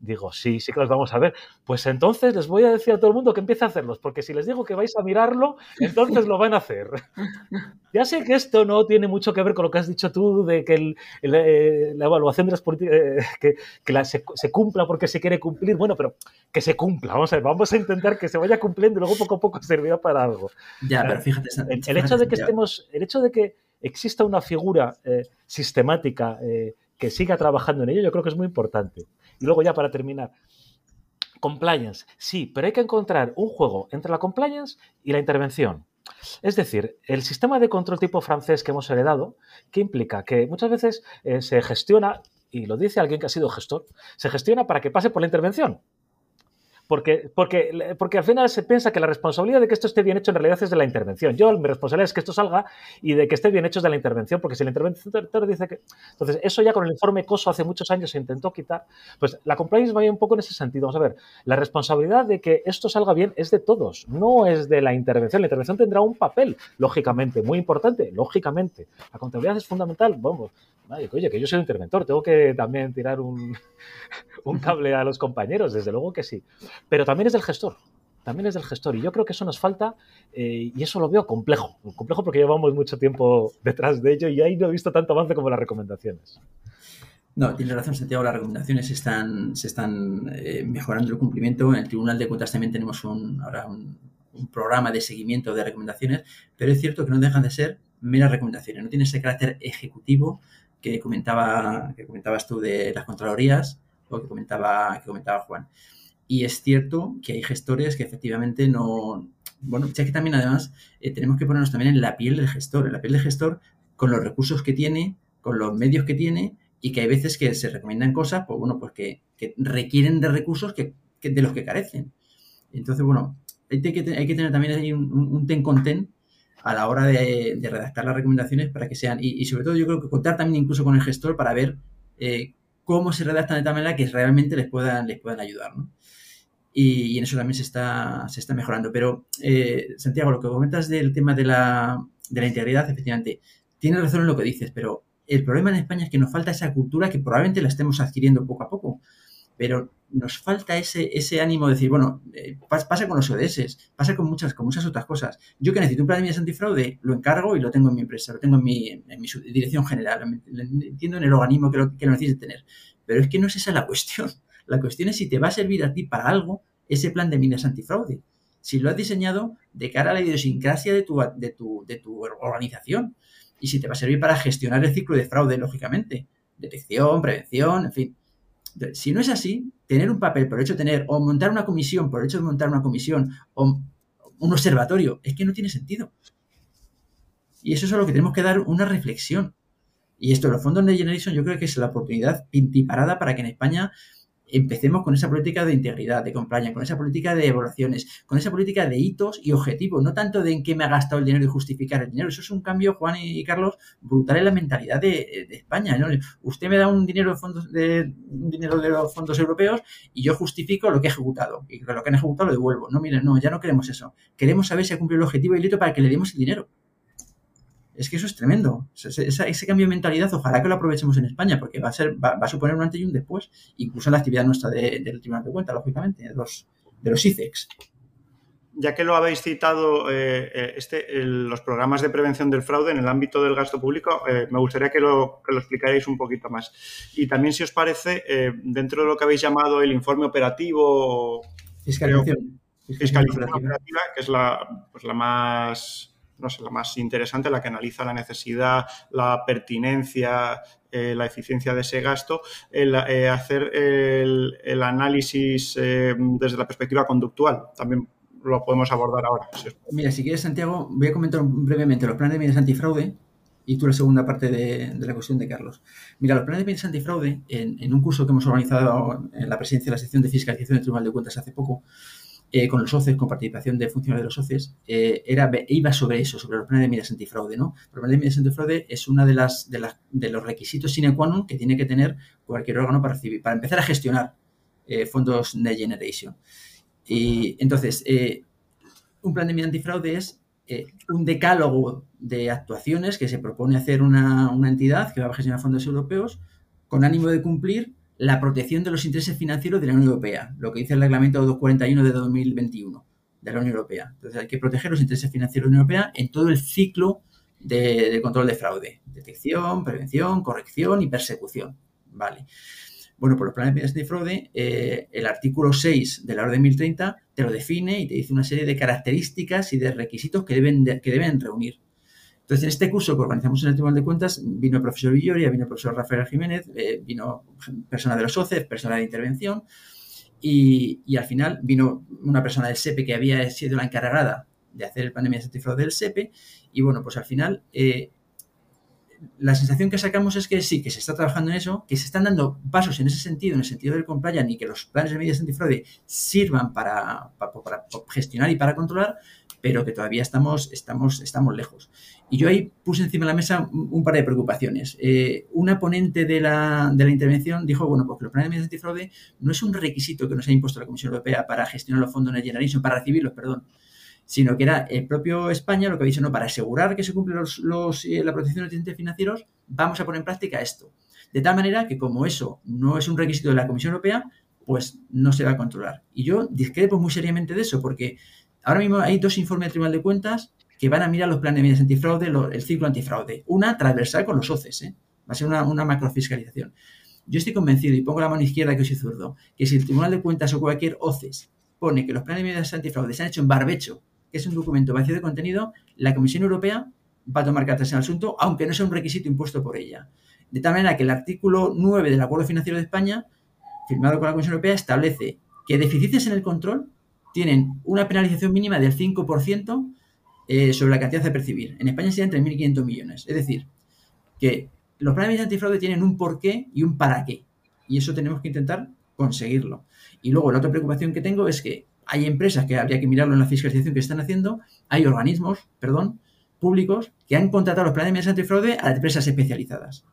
Digo, sí, sí que los vamos a ver. Pues entonces les voy a decir a todo el mundo que empiece a hacerlos, porque si les digo que vais a mirarlo, entonces lo van a hacer. ya sé que esto no tiene mucho que ver con lo que has dicho tú, de que eh, la evaluación de las políticas, eh, que, se, cumpla porque se quiere cumplir. Bueno, pero que se cumpla. Vamos a ver, vamos a intentar que se vaya cumpliendo y luego poco a poco servirá para algo. Ya, pero fíjate. El, hecho de que estemos, el hecho de que exista una figura eh, sistemática que siga trabajando en ello, yo creo que es muy importante. Y luego ya para terminar, compliance. Sí, pero hay que encontrar un juego entre la compliance y la intervención. Es decir, el sistema de control tipo francés que hemos heredado, que implica que muchas veces eh, se gestiona, y lo dice alguien que ha sido gestor, se gestiona para que pase por la intervención. Porque, porque, porque al final se piensa que la responsabilidad de que esto esté bien hecho en realidad es de la intervención. Yo, mi responsabilidad es que esto salga y de que esté bien hecho es de la intervención, porque si el interventor dice que... Entonces, eso ya con el informe COSO hace muchos años se intentó quitar. Pues la compliance va un poco en ese sentido. Vamos a ver, la responsabilidad de que esto salga bien es de todos, no es de la intervención. La intervención tendrá un papel, lógicamente, muy importante, lógicamente. La contabilidad es fundamental. Vamos, oye, que yo soy el interventor, tengo que también tirar un, cable a los compañeros, desde luego que sí. Pero también es del gestor, también es del gestor. Y yo creo que eso nos falta eh, y eso lo veo complejo. Complejo porque llevamos mucho tiempo detrás de ello y ahí no he visto tanto avance como las recomendaciones. No, tiene razón, Santiago. Las recomendaciones están, se están eh, mejorando el cumplimiento. En el Tribunal de Cuentas también tenemos un, ahora un, programa de seguimiento de recomendaciones, pero es cierto que no dejan de ser meras recomendaciones. No tiene ese carácter ejecutivo que, comentaba, que comentabas tú de las Contralorías o que comentaba, que comentaba Juan. Y es cierto que hay gestores que efectivamente no... Bueno, ya que también además eh, tenemos que ponernos también en la piel del gestor, en la piel del gestor con los recursos que tiene, con los medios que tiene y que hay veces que se recomiendan cosas, pues bueno, pues que, requieren de recursos que, de los que carecen. Entonces, bueno, hay que, hay que tener también un, un, ten con ten a la hora de, redactar las recomendaciones para que sean, y, sobre todo yo creo que contar también incluso con el gestor para ver eh, cómo se redactan de tal manera que realmente les puedan, les puedan ayudar, ¿no? Y, en eso también se está, se está mejorando. Pero, eh, Santiago, lo que comentas del tema de la, de la integridad, efectivamente, tienes razón en lo que dices, pero el problema en España es que nos falta esa cultura que probablemente la estemos adquiriendo poco a poco. Pero nos falta ese, ese ánimo de decir, bueno, eh, pasa con los ODS, pasa con muchas, con muchas otras cosas. Yo que necesito un plan de medidas antifraude, lo encargo y lo tengo en mi empresa, lo tengo en mi, en mi dirección general, lo entiendo en el organismo que lo, que lo necesite tener. Pero es que no es esa la cuestión. La cuestión es si te va a servir a ti para algo ese plan de medidas antifraude. Si lo has diseñado de cara a la idiosincrasia de tu, de tu, de tu organización y si te va a servir para gestionar el ciclo de fraude, lógicamente. Detección, prevención, en fin. Si no es así, tener un papel por hecho de tener, o montar una comisión por hecho de montar una comisión, o un observatorio, es que no tiene sentido. Y eso es a lo que tenemos que dar una reflexión. Y esto, los fondos de Generation, yo creo que es la oportunidad pintiparada para que en España empecemos con esa política de integridad, de compliance, con esa política de evaluaciones, con esa política de hitos y objetivos, no tanto de en qué me ha gastado el dinero y justificar el dinero. Eso es un cambio, Juan y Carlos, brutal en la mentalidad de, España. Usted me da un dinero de fondos de un dinero de los fondos europeos y yo justifico lo que he ejecutado. Y lo que han ejecutado lo devuelvo. No, miren, no, ya no queremos eso. Queremos saber si ha cumplido el objetivo y el hito para que le demos el dinero. Es que eso es tremendo. Ese, cambio de mentalidad, ojalá que lo aprovechemos en España, porque va a ser, va, a suponer un antes y un después, incluso en la actividad nuestra del Tribunal de Cuentas, lógicamente, de los, de los ICEX. Ya que lo habéis citado, eh, eh, este, los programas de prevención del fraude en el ámbito del gasto público, eh, me gustaría que lo, que lo explicarais un poquito más. Y también, si os parece, dentro de lo que habéis llamado el informe operativo. Fiscalización. Fiscalización operativa, que es la, pues la más no sé, la más interesante, la que analiza la necesidad, la pertinencia, eh, la eficiencia de ese gasto, el, eh, hacer el, análisis eh, desde la perspectiva conductual. También lo podemos abordar ahora. Mira, si quieres, Santiago, voy a comentar brevemente los planes de medidas antifraude y tú la segunda parte de, la cuestión de Carlos. Mira, los planes de medidas antifraude, en, en, un curso que hemos organizado en la presidencia de la sección de fiscalización del Tribunal de Cuentas hace poco, eh, con los socios, con participación de funcionarios de los socios, eh, era, iba sobre eso, sobre los planes de medidas antifraude. ¿no? Los planes de medidas antifraude es uno de, las, de, las, de los requisitos sine qua non que tiene que tener cualquier órgano para, para empezar a gestionar eh, fondos de generation. Y entonces, un plan de medida antifraude es un decálogo de actuaciones que se propone hacer una, una entidad que va a gestionar fondos europeos con ánimo de cumplir la protección de los intereses financieros de la Unión Europea, lo que dice el reglamento 241 de 2021 de la Unión Europea. Entonces hay que proteger los intereses financieros de la Unión Europea en todo el ciclo de, control de fraude. Detección, prevención, corrección y persecución. Vale. Bueno, por los planes de fraude, eh, el artículo 6 de la Orden 1030 te lo define y te dice una serie de características y de requisitos que deben, que deben reunir. Entonces, en este curso que organizamos en el Tribunal de Cuentas, vino el profesor Villoria, vino el profesor Rafael Jiménez, eh, vino persona de los OCE, persona de intervención, y, al final vino una persona del SEPE que había sido la encargada de hacer el plan de medidas del SEPE, y bueno, pues al final eh, la sensación que sacamos es que sí, que se está trabajando en eso, que se están dando pasos en ese sentido, en el sentido del compliance y que los planes de medidas antifraude sirvan para, para, gestionar y para controlar, pero que todavía estamos, estamos, estamos lejos. Y yo ahí puse encima de la mesa un par de preocupaciones. Eh, una ponente de la, de la, intervención dijo, bueno, pues que los planes de antifraude no es un requisito que nos ha impuesto la Comisión Europea para gestionar los fondos de Generation, para recibirlos, perdón, sino que era el propio España lo que ha dicho, no, para asegurar que se cumple los, los, eh, la protección de los clientes financieros, vamos a poner en práctica esto. De tal manera que como eso no es un requisito de la Comisión Europea, pues no se va a controlar. Y yo discrepo muy seriamente de eso, porque ahora mismo hay dos informes del Tribunal de Cuentas que van a mirar los planes de medidas antifraude, el ciclo antifraude. Una transversal con los OCES, ¿eh? va a ser una, una macrofiscalización. Yo estoy convencido, y pongo la mano izquierda que soy zurdo, que si el Tribunal de Cuentas o cualquier OCES pone que los planes de medidas antifraude se han hecho en barbecho, que es un documento vacío de contenido, la Comisión Europea va a tomar cartas en el asunto, aunque no sea un requisito impuesto por ella. De tal manera que el artículo 9 del Acuerdo Financiero de España, firmado con la Comisión Europea, establece que deficiencias en el control tienen una penalización mínima del 5% eh, sobre la cantidad de percibir. En España serían 3.500 millones. Es decir, que los planes de antifraude tienen un porqué y un para qué. Y eso tenemos que intentar conseguirlo. Y luego la otra preocupación que tengo es que hay empresas que habría que mirarlo en la fiscalización que están haciendo, hay organismos, perdón, públicos que han contratado los planes de antifraude a empresas especializadas.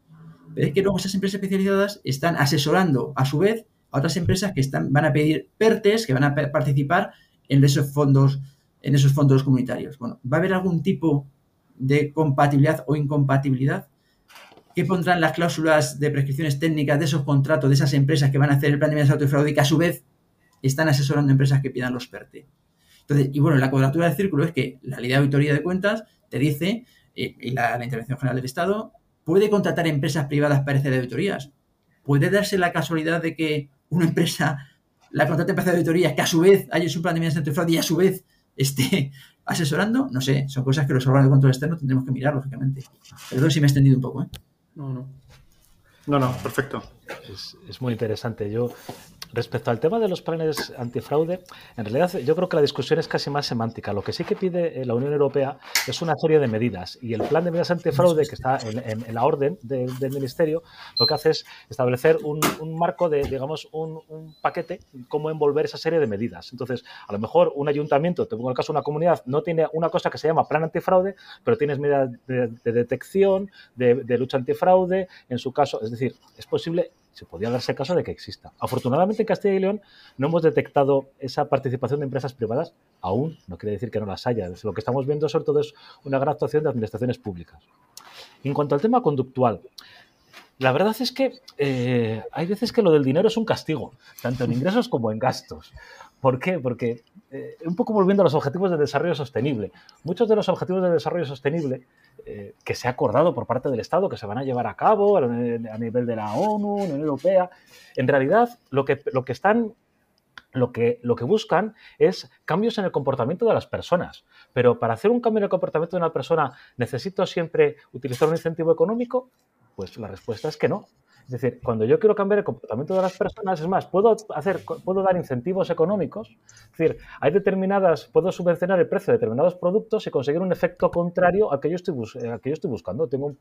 Pero es que luego esas empresas especializadas están asesorando a su vez a otras empresas que están, van a pedir PERTES, que van a participar en esos fondos en esos fondos comunitarios. Bueno, ¿va a haber algún tipo de compatibilidad o incompatibilidad? ¿Qué pondrán las cláusulas de prescripciones técnicas de esos contratos de esas empresas que van a hacer el plan de medidas antifraude y que a su vez están asesorando empresas que pidan los PERTE? Entonces, y bueno, la cuadratura del círculo es que la ley de auditoría de cuentas te dice, eh, y la, Intervención General del Estado, puede contratar empresas privadas para hacer auditorías. Puede darse la casualidad de que una empresa la contrate empresa de auditorías que a su vez haya su plan de medidas antifraude y a su vez esté asesorando, no sé, son cosas que los órganos de control externo tendremos que mirar, lógicamente. Perdón si me he extendido un poco, ¿eh? No, no. No, no, perfecto. Es, es, muy interesante. Yo Respecto al tema de los planes antifraude, en realidad yo creo que la discusión es casi más semántica. Lo que sí que pide eh, la Unión Europea es una serie de medidas y el plan de medidas antifraude que está en, la orden del Ministerio lo que hace es establecer un, marco de, digamos, un, paquete, cómo envolver esa serie de medidas. Entonces, a lo mejor un ayuntamiento, te pongo el caso de una comunidad, no tiene una cosa que se llama plan antifraude, pero tienes medidas de, detección, de, de lucha antifraude, en su caso, es decir, es posible se podría darse caso de que exista. Afortunadamente en Castilla y León no hemos detectado esa participación de empresas privadas aún, no quiere decir que no las haya. Lo que estamos viendo sobre todo es una gran actuación de administraciones públicas. En cuanto al tema conductual, la verdad es que eh, hay veces que lo del dinero es un castigo, tanto en ingresos como en gastos. ¿Por qué? Porque, eh, un poco volviendo a los objetivos de desarrollo sostenible, muchos de los objetivos de desarrollo sostenible eh, que se ha acordado por parte del Estado que se van a llevar a cabo a nivel de la ONU, Unión Europea, en realidad lo que, lo que están lo que, lo que, buscan es cambios en el comportamiento de las personas. Pero para hacer un cambio en el comportamiento de una persona, ¿necesito siempre utilizar un incentivo económico? Pues la respuesta es que no. Es decir, cuando yo quiero cambiar el comportamiento de las personas, es más, puedo hacer, puedo dar incentivos económicos. Es decir, hay determinadas, puedo subvencionar el precio de determinados productos y conseguir un efecto contrario al que yo estoy, eh, que yo estoy buscando. Tengo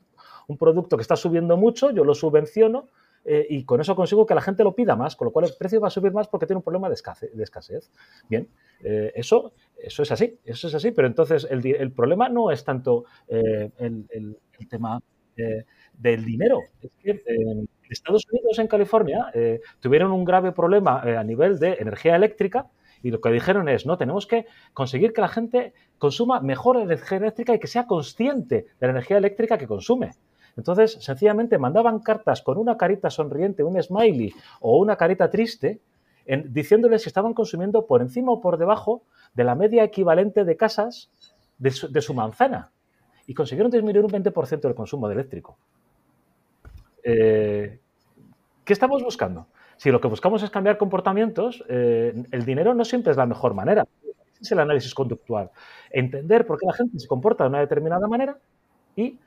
un, producto que está subiendo mucho, yo lo subvenciono eh, y con eso consigo que la gente lo pida más, con lo cual el precio va a subir más porque tiene un problema de escasez. Bien, eh, eso, eso es así, eso es así, pero entonces el, problema no es tanto el, el, tema del dinero. Es que en Estados Unidos, en California, eh, tuvieron un grave problema eh, a nivel de energía eléctrica y lo que dijeron es, no, tenemos que conseguir que la gente consuma mejor energía eléctrica y que sea consciente de la energía eléctrica que consume. Entonces, sencillamente mandaban cartas con una carita sonriente, un smiley o una carita triste, diciéndoles si estaban consumiendo por encima o por debajo de la media equivalente de casas de su manzana. Y consiguieron disminuir un 20% del consumo de eléctrico. Eh, ¿Qué estamos buscando? Si lo que buscamos es cambiar comportamientos, eh, el dinero no siempre es la mejor manera. Es el análisis conductual. Entender por qué la gente se comporta de una determinada manera y eh,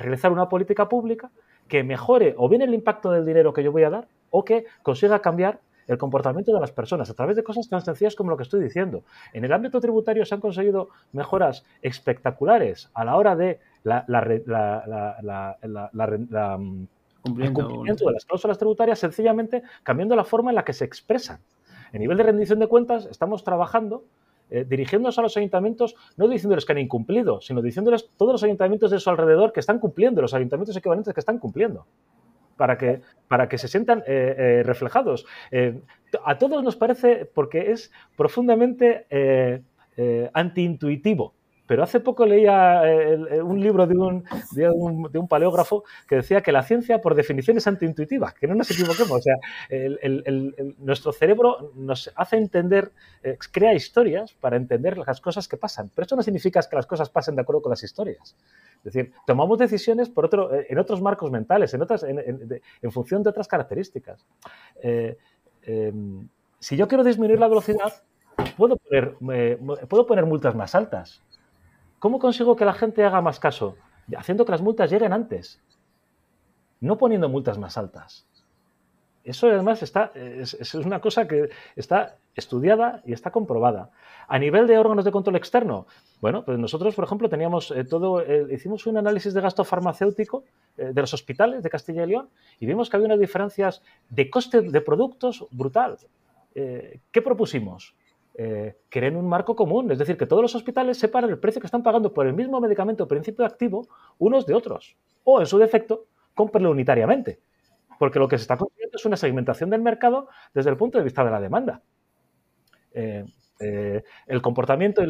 realizar una política pública que mejore o bien el impacto del dinero que yo voy a dar o que consiga cambiar el comportamiento de las personas a través de cosas tan sencillas como lo que estoy diciendo. En el ámbito tributario se han conseguido mejoras espectaculares a la hora de la, cumplimiento de las cláusulas tributarias sencillamente cambiando la forma en la que se expresan. En nivel de rendición de cuentas estamos trabajando eh, dirigiéndonos a los ayuntamientos, no diciéndoles que han incumplido, sino diciéndoles todos los ayuntamientos de su alrededor que están cumpliendo, los ayuntamientos equivalentes que están cumpliendo, para que, para que se sientan eh, eh, reflejados. a todos nos parece, porque es profundamente antiintuitivo pero hace poco leía eh, un libro de un, de, un, paleógrafo que decía que la ciencia, por definición, es antiintuitiva, que no nos equivoquemos. O sea, nuestro cerebro nos hace entender, eh, crea historias para entender las cosas que pasan. Pero eso no significa que las cosas pasen de acuerdo con las historias. Es decir, tomamos decisiones por otro, eh, en otros marcos mentales, en, otras, en, función de otras características. Em, si yo quiero disminuir la velocidad, puedo poner, puedo poner multas más altas ¿Cómo consigo que la gente haga más caso? Haciendo que las multas lleguen antes, no poniendo multas más altas. Eso además es, una cosa que está estudiada y está comprobada. A nivel de órganos de control externo, bueno, pues nosotros, por ejemplo, teníamos eh, todo, eh, hicimos un análisis de gasto farmacéutico eh, de los hospitales de Castilla y León y vimos que había unas diferencias de coste de productos brutal. ¿Qué propusimos? Eh, creen un marco común, es decir, que todos los hospitales separan el precio que están pagando por el mismo medicamento principio activo unos de otros, o en su defecto, cómprenlo unitariamente, porque lo que se está consiguiendo es una segmentación del mercado desde el punto de vista de la demanda. El comportamiento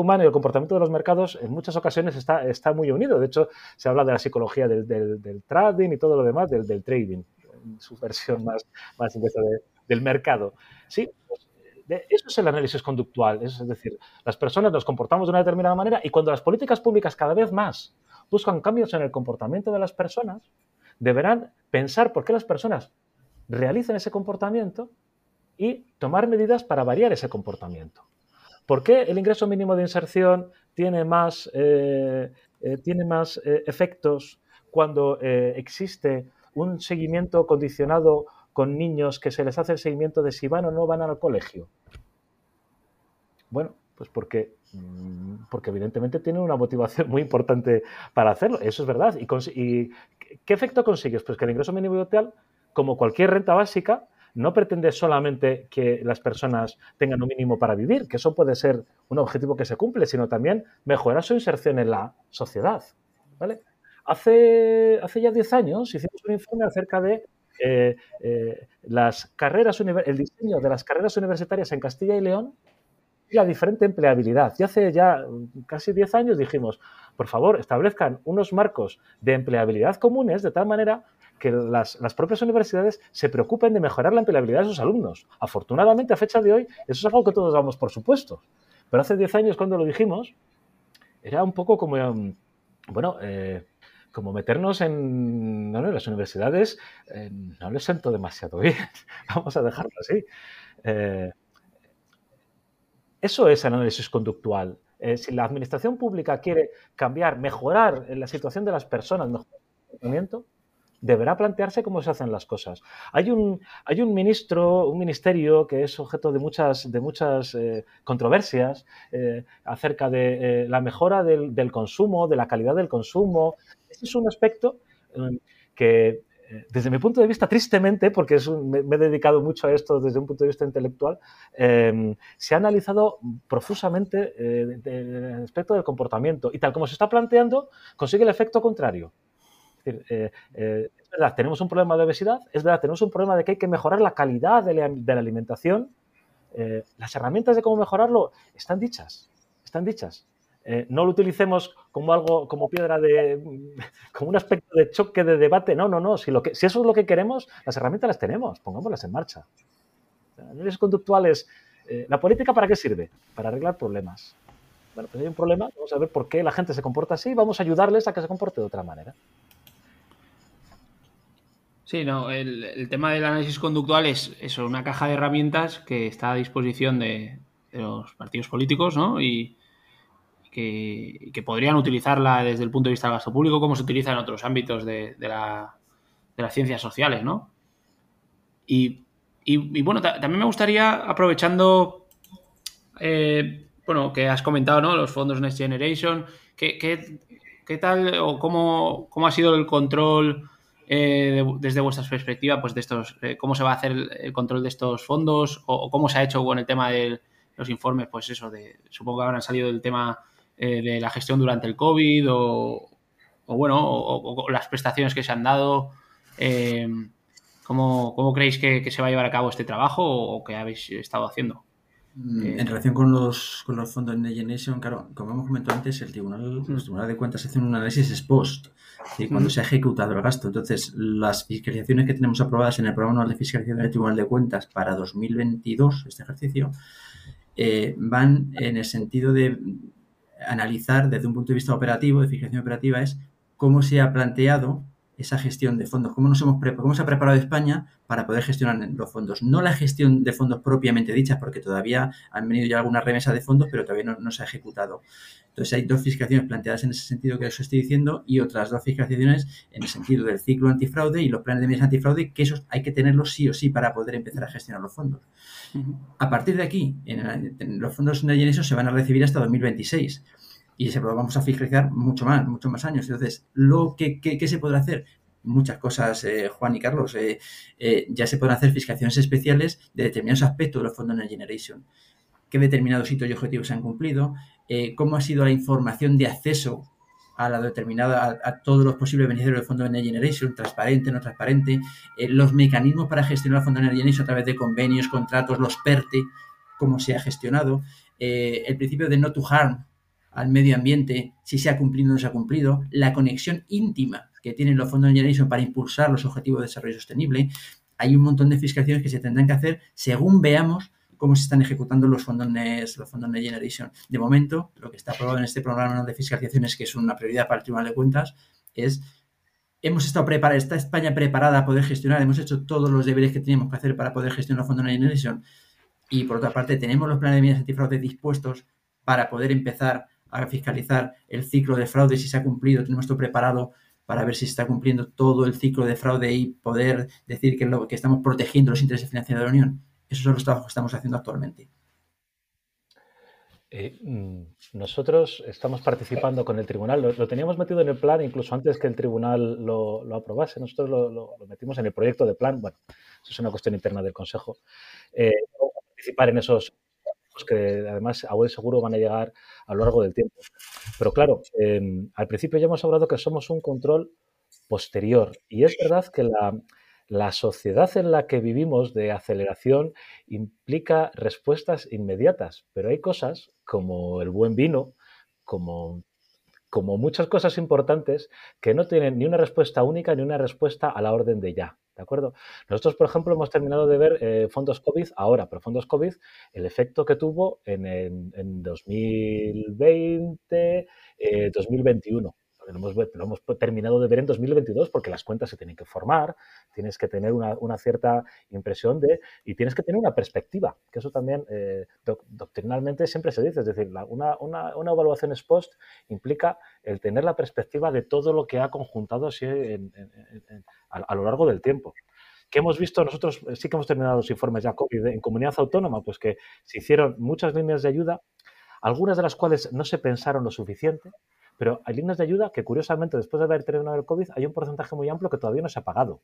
humano y el comportamiento de los mercados en muchas ocasiones está, muy unido. De hecho, se habla de la psicología del, trading y todo lo demás, del, trading, su versión más, más del mercado. Sí, eso es el análisis conductual. Es decir, las personas nos comportamos de una determinada manera y cuando las políticas públicas cada vez más buscan cambios en el comportamiento de las personas, deberán pensar por qué las personas realizan ese comportamiento y tomar medidas para variar ese comportamiento. ¿Por qué el ingreso mínimo de inserción tiene más, eh, eh, tiene más eh, efectos cuando existe un seguimiento condicionado con niños que se les hace el seguimiento de si van o no van al colegio? Bueno, pues porque, mm, porque evidentemente tienen una motivación muy importante para hacerlo. Eso es verdad. ¿Y, qué efecto consigues? Pues que el ingreso mínimo vital, como cualquier renta básica, no pretende solamente que las personas tengan un mínimo para vivir, que eso puede ser un objetivo que se cumple, sino también mejorar su inserción en la sociedad. ¿vale? Hace, hace ya 10 años hicimos un informe acerca de eh, eh, las carreras el diseño de las carreras universitarias en Castilla y León y la diferente empleabilidad. Y hace ya casi 10 años dijimos, por favor, establezcan unos marcos de empleabilidad comunes de tal manera que las, propias universidades se preocupen de mejorar la empleabilidad de sus alumnos. Afortunadamente, a fecha de hoy, eso es algo que todos damos por supuesto. Pero hace 10 años, cuando lo dijimos, era un poco como, bueno, eh, como meternos en, las universidades, eh, no les siento demasiado bien, vamos a dejarlo así. Eh, eso es análisis conductual. Eh, si la administración pública quiere cambiar, mejorar la situación de las personas, mejorar el deberá plantearse cómo se hacen las cosas. Hay un, hay un ministro, un ministerio que es objeto de muchas, de muchas controversias acerca de la mejora del, del, consumo, de la calidad del consumo, este es un aspecto em, que, eh, desde mi punto de vista, tristemente, porque me, he dedicado mucho a esto desde un punto de vista intelectual, em, se ha analizado profusamente eh, el aspecto del comportamiento y tal como se está planteando, consigue el efecto contrario. Es, decir, eh, es verdad, tenemos un problema de obesidad, es verdad, tenemos un problema de que hay que mejorar la calidad de la alimentación. las herramientas de cómo mejorarlo están dichas, están dichas. Eh, no lo utilicemos como algo, como piedra de, como un aspecto de choque, de debate. No, no, no. Si, lo que, si eso es lo que queremos, las herramientas las tenemos, pongámoslas en marcha. Análisis conductuales. Eh, ¿La política para qué sirve? Para arreglar problemas. Bueno, pues hay un problema, vamos a ver por qué la gente se comporta así vamos a ayudarles a que se comporte de otra manera. Sí, no, el, tema del análisis conductual es eso, una caja de herramientas que está a disposición de, de los partidos políticos, ¿no? Y, que, podrían utilizarla desde el punto de vista del gasto público, como se utiliza en otros ámbitos de, las ciencias sociales, ¿no? Y, bueno, también me gustaría, aprovechando, eh, bueno, que has comentado, ¿no? Los fondos Next Generation, ¿qué, tal o cómo, ha sido el control eh, desde vuestra perspectiva, pues de estos, eh, cómo se va a hacer el, control de estos fondos o, cómo se ha hecho con el tema de los informes, pues eso, de, supongo que habrán salido del tema eh, de la gestión durante el COVID o, bueno, o, las prestaciones que se han dado. Eh, ¿cómo, creéis que, se va a llevar a cabo este trabajo o qué habéis estado haciendo? Mm, eh, en relación con los, con los fondos de Generation, claro, como hemos comentado antes, el Tribunal, mm. los Tribunales de Cuentas hacen un análisis ex post, cuando mm. se ha ejecutado el gasto. Entonces, las fiscalizaciones que tenemos aprobadas en el programa anual de fiscalización del Tribunal de Cuentas para 2022, este ejercicio, van en el sentido de analizar desde un punto de vista operativo, de fijación operativa, es cómo se ha planteado esa gestión de fondos, cómo, nos hemos cómo se ha preparado España para poder gestionar los fondos. No la gestión de fondos propiamente dicha, porque todavía han venido ya algunas remesas de fondos, pero todavía no, se ha ejecutado. Entonces hay dos fiscalizaciones planteadas en ese sentido que os estoy diciendo y otras dos fiscalizaciones en el sentido del ciclo antifraude y los planes de medidas antifraude, que esos hay que tenerlos sí o sí para poder empezar a gestionar los fondos. A partir de aquí, en, los fondos de Genesis se van a recibir hasta 2026 y se lo vamos a fiscalizar mucho más, muchos más años. Entonces, lo que, se podrá hacer, muchas cosas, eh, Juan y Carlos, eh, eh, ya se pueden hacer fiscalizaciones especiales de determinados aspectos de los fondos de Generation. ¿Qué determinados hitos y objetivos se han cumplido? ¿Cómo ha sido la información de acceso a la determinada, a, todos los posibles beneficiarios del Fondo de Energy Generation, transparente, no transparente, los mecanismos para gestionar el Fondo de Energy Generation a través de convenios, contratos, los PERTE, cómo se ha gestionado, eh, el principio de no to harm al medio ambiente, si se ha cumplido o no se ha cumplido, la conexión íntima que tienen los fondos de Generation para impulsar los objetivos de desarrollo sostenible. Hay un montón de fiscalizaciones que se tendrán que hacer según veamos cómo se están ejecutando los fondos los fondos de Generation. De momento, lo que está aprobado en este programa de fiscalizaciones, que es una prioridad para el Tribunal de Cuentas, es hemos estado preparados, está España preparada a poder gestionar, hemos hecho todos los deberes que teníamos que hacer para poder gestionar los fondos de Generation y por otra parte tenemos los planes de medidas antifraude dispuestos para poder empezar a fiscalizar el ciclo de fraude si se ha cumplido, tenemos esto preparado para ver si se está cumpliendo todo el ciclo de fraude y poder decir que, lo, estamos protegiendo los intereses financieros de la Unión. Esos son los trabajos que estamos haciendo actualmente. Eh, mm, nosotros estamos participando con el tribunal, lo, teníamos metido en el plan incluso antes que el tribunal lo, aprobase, nosotros lo, metimos en el proyecto de plan, bueno, eso es una cuestión interna del Consejo, eh, participar en esos que además a buen seguro van a llegar a lo largo del tiempo. Pero claro, em, al principio ya hemos hablado que somos un control posterior y es verdad que la, la sociedad en la que vivimos de aceleración implica respuestas inmediatas, pero hay cosas como el buen vino, como como muchas cosas importantes que no tienen ni una respuesta única ni una respuesta a la orden de ya. ¿De acuerdo? Nosotros, por ejemplo, hemos terminado de ver eh, fondos COVID ahora, pero fondos COVID, el efecto que tuvo en, en, 2020, 2021 lo hemos, terminado de ver en 2022 porque las cuentas se tienen que formar, tienes que tener una, cierta impresión de, y tienes que tener una perspectiva, que eso también eh, doctrinalmente siempre se dice, es decir, una, una, una, evaluación ex post implica el tener la perspectiva de todo lo que ha conjuntado así a, lo largo del tiempo. ¿Qué hemos visto nosotros? Sí que hemos terminado los informes ya COVID en comunidad autónoma, pues que se hicieron muchas líneas de ayuda, algunas de las cuales no se pensaron lo suficiente, pero hay líneas de ayuda que, curiosamente, después de haber terminado el COVID, hay un porcentaje muy amplio que todavía no se ha pagado.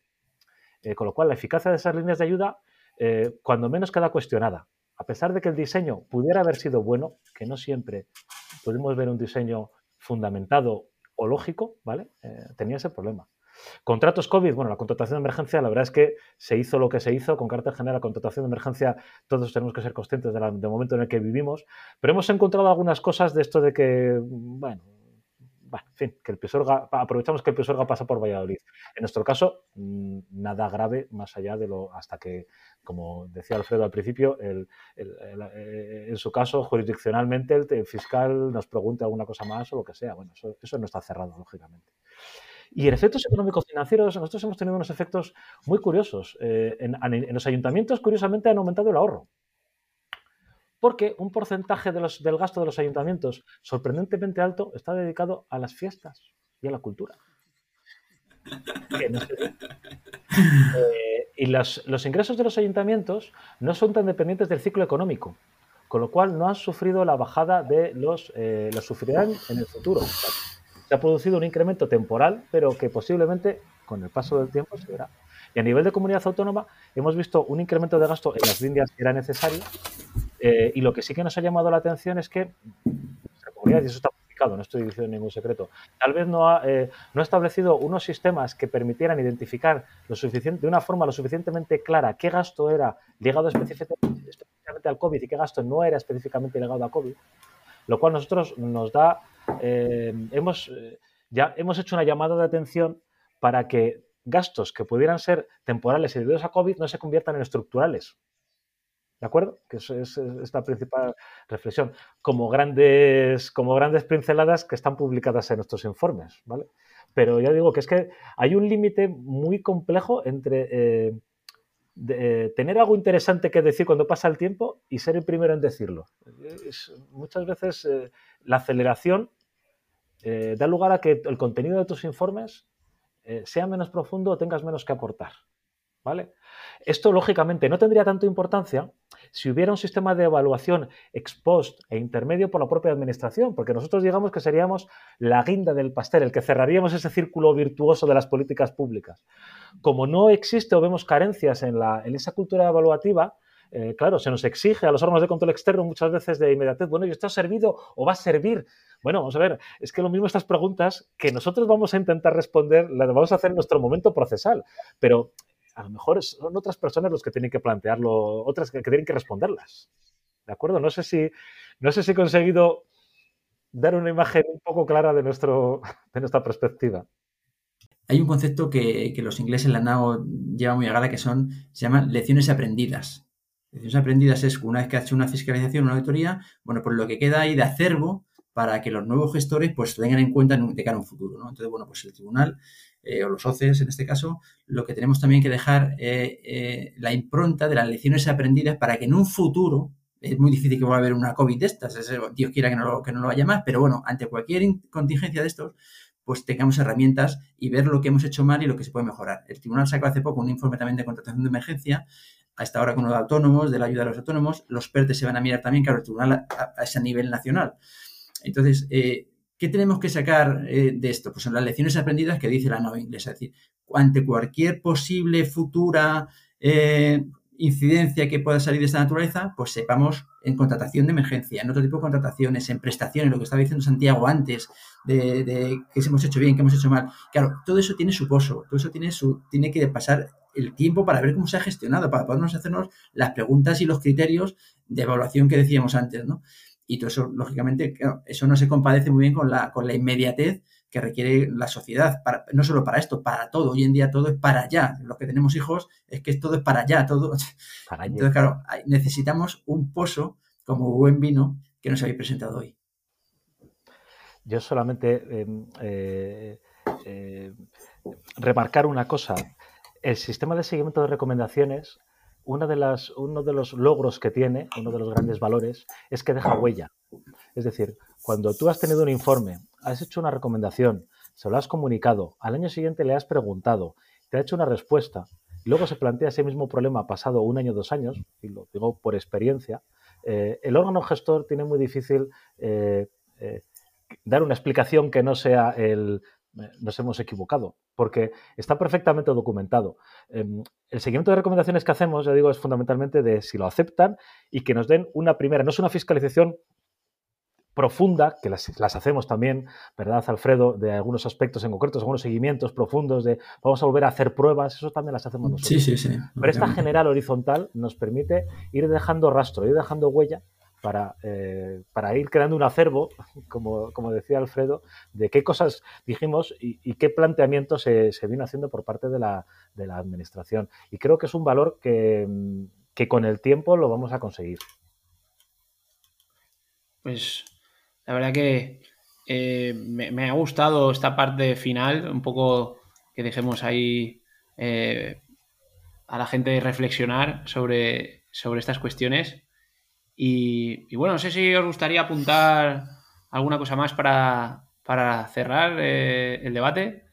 Eh, con lo cual, la eficacia de esas líneas de ayuda, eh, cuando menos queda cuestionada. A pesar de que el diseño pudiera haber sido bueno, que no siempre pudimos ver un diseño fundamentado o lógico, ¿vale? Eh, tenía ese problema. Contratos COVID, bueno, la contratación de emergencia, la verdad es que se hizo lo que se hizo, con carácter general, la contratación de emergencia, todos tenemos que ser conscientes del momento en el que vivimos, pero hemos encontrado algunas cosas de esto de que, bueno, en fin, que el Pisuerga, aprovechamos que el Pisuerga pasa por Valladolid. En nuestro caso, mm, nada grave más allá de lo, hasta que, como decía Alfredo al principio, el, eh, en su caso, jurisdiccionalmente, el, fiscal nos pregunte alguna cosa más o lo que sea. Bueno, eso, no está cerrado, lógicamente. Y en efectos económicos financieros, nosotros hemos tenido unos efectos muy curiosos. Eh, en, los ayuntamientos, curiosamente, han aumentado el ahorro porque un porcentaje del gasto de los ayuntamientos sorprendentemente alto está dedicado a las fiestas y a la cultura. Eh, y los ingresos de los ayuntamientos no son tan dependientes del ciclo económico, con lo cual no han sufrido la bajada de los, eh, los sufrirán en el futuro. Se ha producido un incremento temporal, pero que posiblemente con el paso del tiempo se verá. Y a nivel de comunidad autónoma hemos visto un incremento de gasto en las líneas que era necesario eh, y lo que sí que nos ha llamado la atención es que nuestra comunidad, y eso está publicado, no estoy diciendo ningún secreto, tal vez no ha, eh, no establecido unos sistemas que permitieran identificar de una forma lo suficientemente clara qué gasto era ligado específicamente, al COVID y qué gasto no era específicamente ligado a COVID, lo cual nosotros nos da, eh, hemos, ya hemos hecho una llamada de atención para que gastos que pudieran ser temporales y debidos a COVID no se conviertan en estructurales. ¿De acuerdo? Que eso es, esta principal reflexión. Como grandes, como grandes pinceladas que están publicadas en nuestros informes, ¿vale? Pero ya digo que es que hay un límite muy complejo entre eh, eh, tener algo interesante que decir cuando pasa el tiempo y ser el primero en decirlo. muchas veces eh, la aceleración da lugar a que el contenido de tus informes sea menos profundo o tengas menos que aportar. ¿Vale? Esto, lógicamente, no tendría tanta importancia si hubiera un sistema de evaluación ex post e intermedio por la propia administración, porque nosotros digamos que seríamos la guinda del pastel, el que cerraríamos ese círculo virtuoso de las políticas públicas. Como no existe o vemos carencias en, la, en esa cultura evaluativa, eh, claro, se nos exige a los órganos de control externo muchas veces de inmediatez, bueno, ¿y esto ha servido o va a servir? Bueno, vamos a ver, es que lo mismo estas preguntas que nosotros vamos a intentar responder, las vamos a hacer en nuestro momento procesal, pero a lo mejor son otras personas los que tienen que plantearlo, otras que, tienen que responderlas. ¿De acuerdo? No sé si, no sé si he conseguido dar una imagen un poco clara de, nuestro, de nuestra perspectiva. Hay un concepto que, los ingleses, la NAO, lleva muy a gala que son, se llaman lecciones aprendidas. Lecciones aprendidas es una vez que ha hecho una fiscalización, una auditoría, bueno, pues lo que queda ahí de acervo para que los nuevos gestores pues tengan en cuenta de cara a un futuro. ¿no? Entonces, bueno, pues el tribunal eh, o los OCEs en este caso, lo que tenemos también que dejar eh, eh, la impronta de las lecciones aprendidas para que en un futuro, es muy difícil que vuelva a haber una COVID de estas, Dios quiera que no, lo, que no lo haya más, pero bueno, ante cualquier contingencia de estos, pues tengamos herramientas y ver lo que hemos hecho mal y lo que se puede mejorar. El tribunal sacó hace poco un informe también de contratación de emergencia, a esta hora con los autónomos, de la ayuda a los autónomos, los PERTES se van a mirar también, claro, el tribunal a, ese nivel nacional. Entonces, eh, ¿qué tenemos que sacar eh, de esto? Pues son las lecciones aprendidas que dice la nueva inglesa, es decir, ante cualquier posible futura eh, incidencia que pueda salir de esta naturaleza, pues sepamos en contratación de emergencia, en otro tipo de contrataciones, en prestaciones, lo que estaba diciendo Santiago antes, de, de que hemos hecho bien, que hemos hecho mal. Claro, todo eso tiene su pozo, todo eso tiene, su, tiene que pasar el tiempo para ver cómo se ha gestionado, para podernos hacernos las preguntas y los criterios de evaluación que decíamos antes, ¿no? Y todo eso, lógicamente, eso no se compadece muy bien con la, con la inmediatez que requiere la sociedad, para, no solo para esto, para todo. Hoy en día todo es para allá. Los que tenemos hijos es que todo es para allá, todo. Entonces, claro, necesitamos un pozo como buen vino que nos habéis presentado hoy. Yo solamente em, eh, eh, remarcar una cosa. El sistema de seguimiento de recomendaciones, una de las, uno de los logros que tiene, uno de los grandes valores, es que deja huella. Es decir, cuando tú has tenido un informe, has hecho una recomendación, se lo has comunicado, al año siguiente le has preguntado, te ha hecho una respuesta, luego se plantea ese mismo problema pasado un año, dos años, y lo digo por experiencia, eh, el órgano gestor tiene muy difícil eh, eh, dar una explicación que no sea el nos hemos equivocado, porque está perfectamente documentado. Em, el seguimiento de recomendaciones que hacemos, ya digo, es fundamentalmente de si lo aceptan y que nos den una primera, no es una fiscalización profunda, que las, hacemos también, ¿verdad, Alfredo? De algunos aspectos en concretos, algunos seguimientos profundos de vamos a volver a hacer pruebas, eso también las hacemos nosotros. Sí, sí, sí. Pero esta general horizontal nos permite ir dejando rastro, ir dejando huella para, eh, para ir creando un acervo, como, como, decía Alfredo, de qué cosas dijimos y, qué planteamiento se, se, vino haciendo por parte de la, de la Administración. Y creo que es un valor que, que con el tiempo lo vamos a conseguir. Pues la verdad que eh, me, ha gustado esta parte final, un poco que dejemos ahí eh, a la gente reflexionar sobre, sobre estas cuestiones. Y, bueno, no sé si os gustaría apuntar alguna cosa más para, cerrar eh, el debate.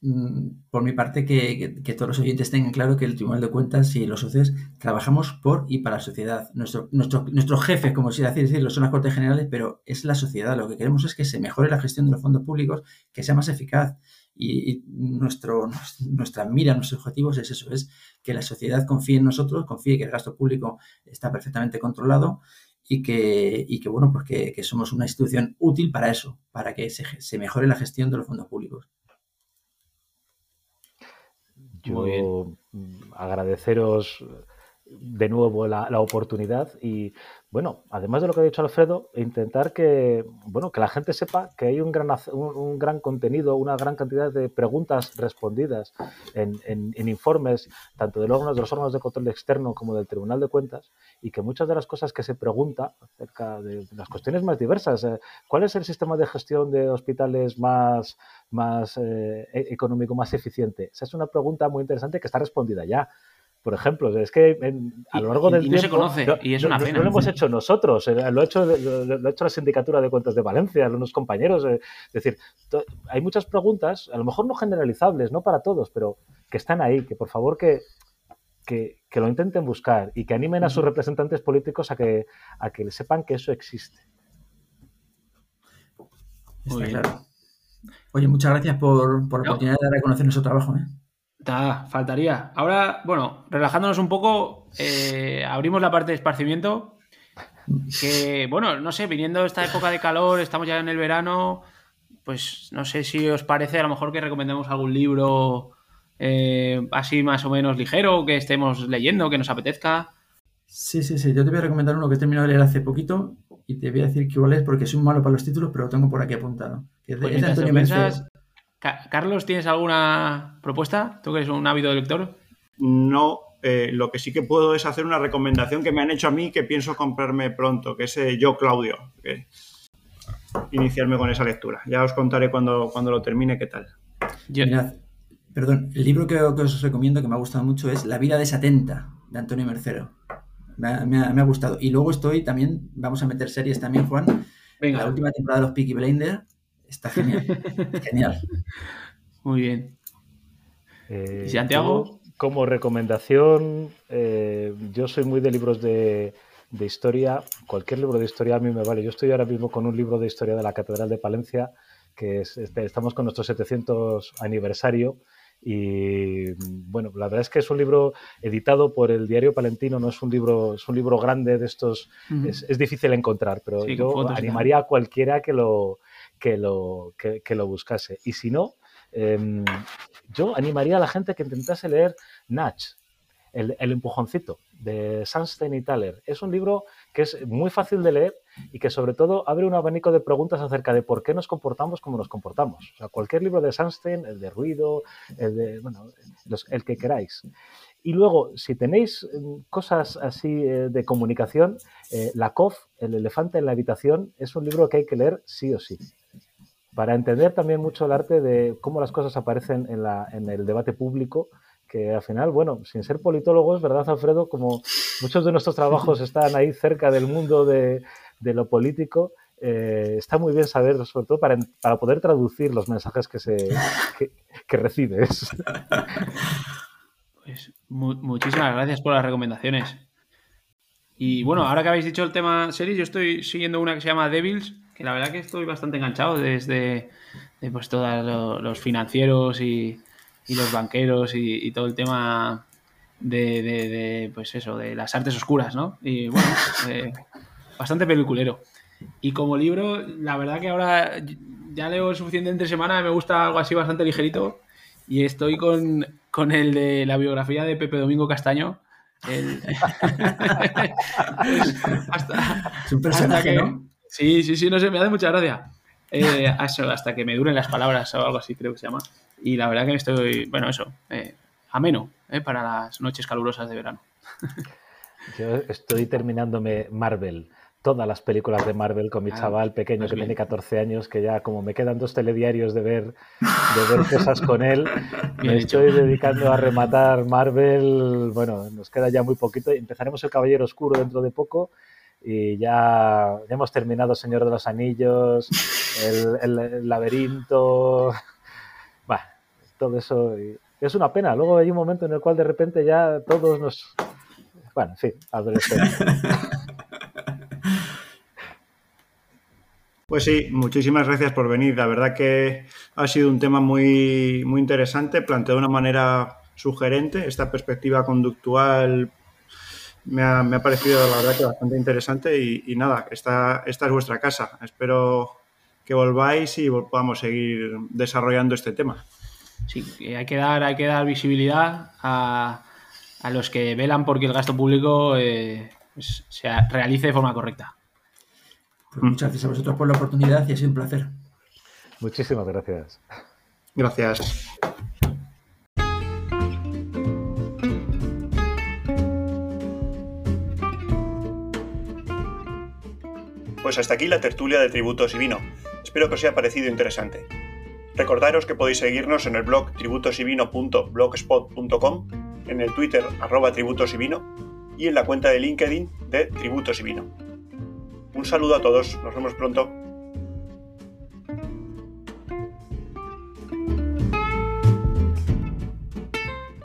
Mm, por mi parte, que, todos los oyentes tengan claro que el Tribunal de Cuentas y los socios trabajamos por y para la sociedad. Nuestro, nuestro, nuestros jefes, como si decirlo, son las Cortes Generales, pero es la sociedad. Lo que queremos es que se mejore la gestión de los fondos públicos, que sea más eficaz. Y, nuestro, nuestra mira, nuestros objetivos es eso, es que la sociedad confíe en nosotros, confíe que el gasto público está perfectamente controlado y que, y que bueno, porque que somos una institución útil para eso, para que se, se mejore la gestión de los fondos públicos. Yo agradeceros de nuevo la, oportunidad y bueno, además de lo que ha dicho Alfredo, intentar que bueno que la gente sepa que hay un gran un, gran contenido, una gran cantidad de preguntas respondidas en, informes tanto de los órganos de los órganos de control externo como del Tribunal de Cuentas y que muchas de las cosas que se pregunta acerca de las cuestiones más diversas, eh, ¿cuál es el sistema de gestión de hospitales más más eh, e-, económico, más eficiente? Esa es una pregunta muy interesante que está respondida ya por ejemplo. Es que a lo largo del y no se conoce, y es una pena. No, lo hemos hecho nosotros, eh, lo ha hecho, lo, hecho la Sindicatura de Cuentas de Valencia, algunos compañeros. Eh, es decir, hay muchas preguntas, a lo mejor no generalizables, no para todos, pero que están ahí, que por favor que, que, lo intenten buscar y que animen a sus representantes políticos a que, a que sepan que eso existe. Está claro. Oye, muchas gracias por, por la oportunidad de reconocer nuestro trabajo. ¿eh? Faltaría. Ahora, bueno, relajándonos un poco, eh, abrimos la parte de esparcimiento. Que, bueno, no sé, viniendo esta época de calor, estamos ya en el verano, pues no sé si os parece a lo mejor que recomendemos algún libro eh, así más o menos ligero, que estemos leyendo, que nos apetezca. Sí, sí, sí. Yo te voy a recomendar uno que he terminado de leer hace poquito y te voy a decir que igual es porque soy malo para los títulos, pero lo tengo por aquí apuntado. Pues Carlos, ¿tienes alguna propuesta? ¿Tú que eres un ávido lector? No, eh, lo que sí que puedo es hacer una recomendación que me han hecho a mí que pienso comprarme pronto, que es eh, Yo Claudio. iniciarme con esa lectura. Ya os contaré cuando, cuando lo termine qué tal. perdón, el libro que, os recomiendo que me ha gustado mucho es La vida desatenta de Antonio Mercero. Me ha, gustado. Y luego estoy también, vamos a meter series también, Juan. La última temporada de los Peaky Blinders está genial. genial. Muy bien. Eh, ¿Y Santiago? como recomendación, eh, yo soy muy de libros de, historia. Cualquier libro de historia a mí me vale. Yo estoy ahora mismo con un libro de historia de la Catedral de Palencia, que este, estamos con nuestro 700 aniversario y bueno, la verdad es que es un libro editado por el Diario Palentino, no es un libro, es un libro grande de estos, es, difícil encontrar, pero yo animaría a cualquiera que lo, que lo, que, lo buscase. Y si no, em, yo animaría a la gente que intentase leer Natch, el, el, empujoncito de Sunstein y Thaler. Es un libro que es muy fácil de leer y que sobre todo abre un abanico de preguntas acerca de por qué nos comportamos como nos comportamos. O cualquier libro de Sunstein, el de ruido, el de, bueno, el que queráis. Y luego, si tenéis mm, cosas así eh, de comunicación, eh, La COF, El elefante en la habitación, es un libro que hay que leer sí o sí. Para entender también mucho el arte de cómo las cosas aparecen en, la, en el debate público que al final, bueno, sin ser politólogos, ¿verdad, Alfredo? Como muchos de nuestros trabajos están ahí cerca del mundo de, lo político, eh, está muy bien saber, sobre todo para, poder traducir los mensajes que, se, que, recibes. Pues muchísimas gracias por las recomendaciones. Y bueno, ahora que habéis dicho el tema series, yo estoy siguiendo una que se llama Devils, que la verdad que estoy bastante enganchado desde pues todos los financieros y, y los banqueros y, todo el tema de, pues eso, de las artes oscuras, ¿no? Y bueno, eh, bastante peliculero. Y como libro, la verdad que ahora ya leo suficiente entre semana, me gusta algo así bastante ligerito y estoy con, con el de la biografía de Pepe Domingo Castaño. es un personaje, ¿no? Sí, sí, sí, no sé, me hace mucha gracia. Eh, hasta que me duren las palabras o algo así, creo que se llama. Y la verdad que estoy, bueno, eso, eh, ameno eh, para las noches calurosas de verano. Yo estoy terminándome Marvel, todas las películas de Marvel con mi chaval pequeño que tiene 14 años, que ya como me quedan dos telediarios de ver, de ver cosas con él, me estoy dedicando a rematar Marvel. Bueno, nos queda ya muy poquito. Empezaremos el Caballero Oscuro dentro de poco y ya, hemos terminado Señor de los Anillos, el, el laberinto todo eso. es una pena. Luego hay un momento en el cual de repente ya todos nos. Bueno, en fin, adolescentes. Pues sí, muchísimas gracias por venir. La verdad que ha sido un tema muy, muy interesante, planteado de una manera sugerente. Esta perspectiva conductual me ha, me ha parecido, la verdad, que bastante interesante. Y, nada, esta, esta es vuestra casa. Espero que volváis y podamos seguir desarrollando este tema. Sí, hay que dar, hay que dar visibilidad a, los que velan porque el gasto público eh, pues, se realice de forma correcta. Pues muchas gracias a vosotros por la oportunidad y ha sido un placer. Muchísimas gracias. Gracias. Pues hasta aquí la tertulia de tributos y vino. Espero que os haya parecido interesante. Recordaros que podéis seguirnos en el blog tributosivino.blogspot.com, en el Twitter arroba tributosivino y en la cuenta de LinkedIn de Tributos y Vino. Un saludo a todos, nos vemos pronto.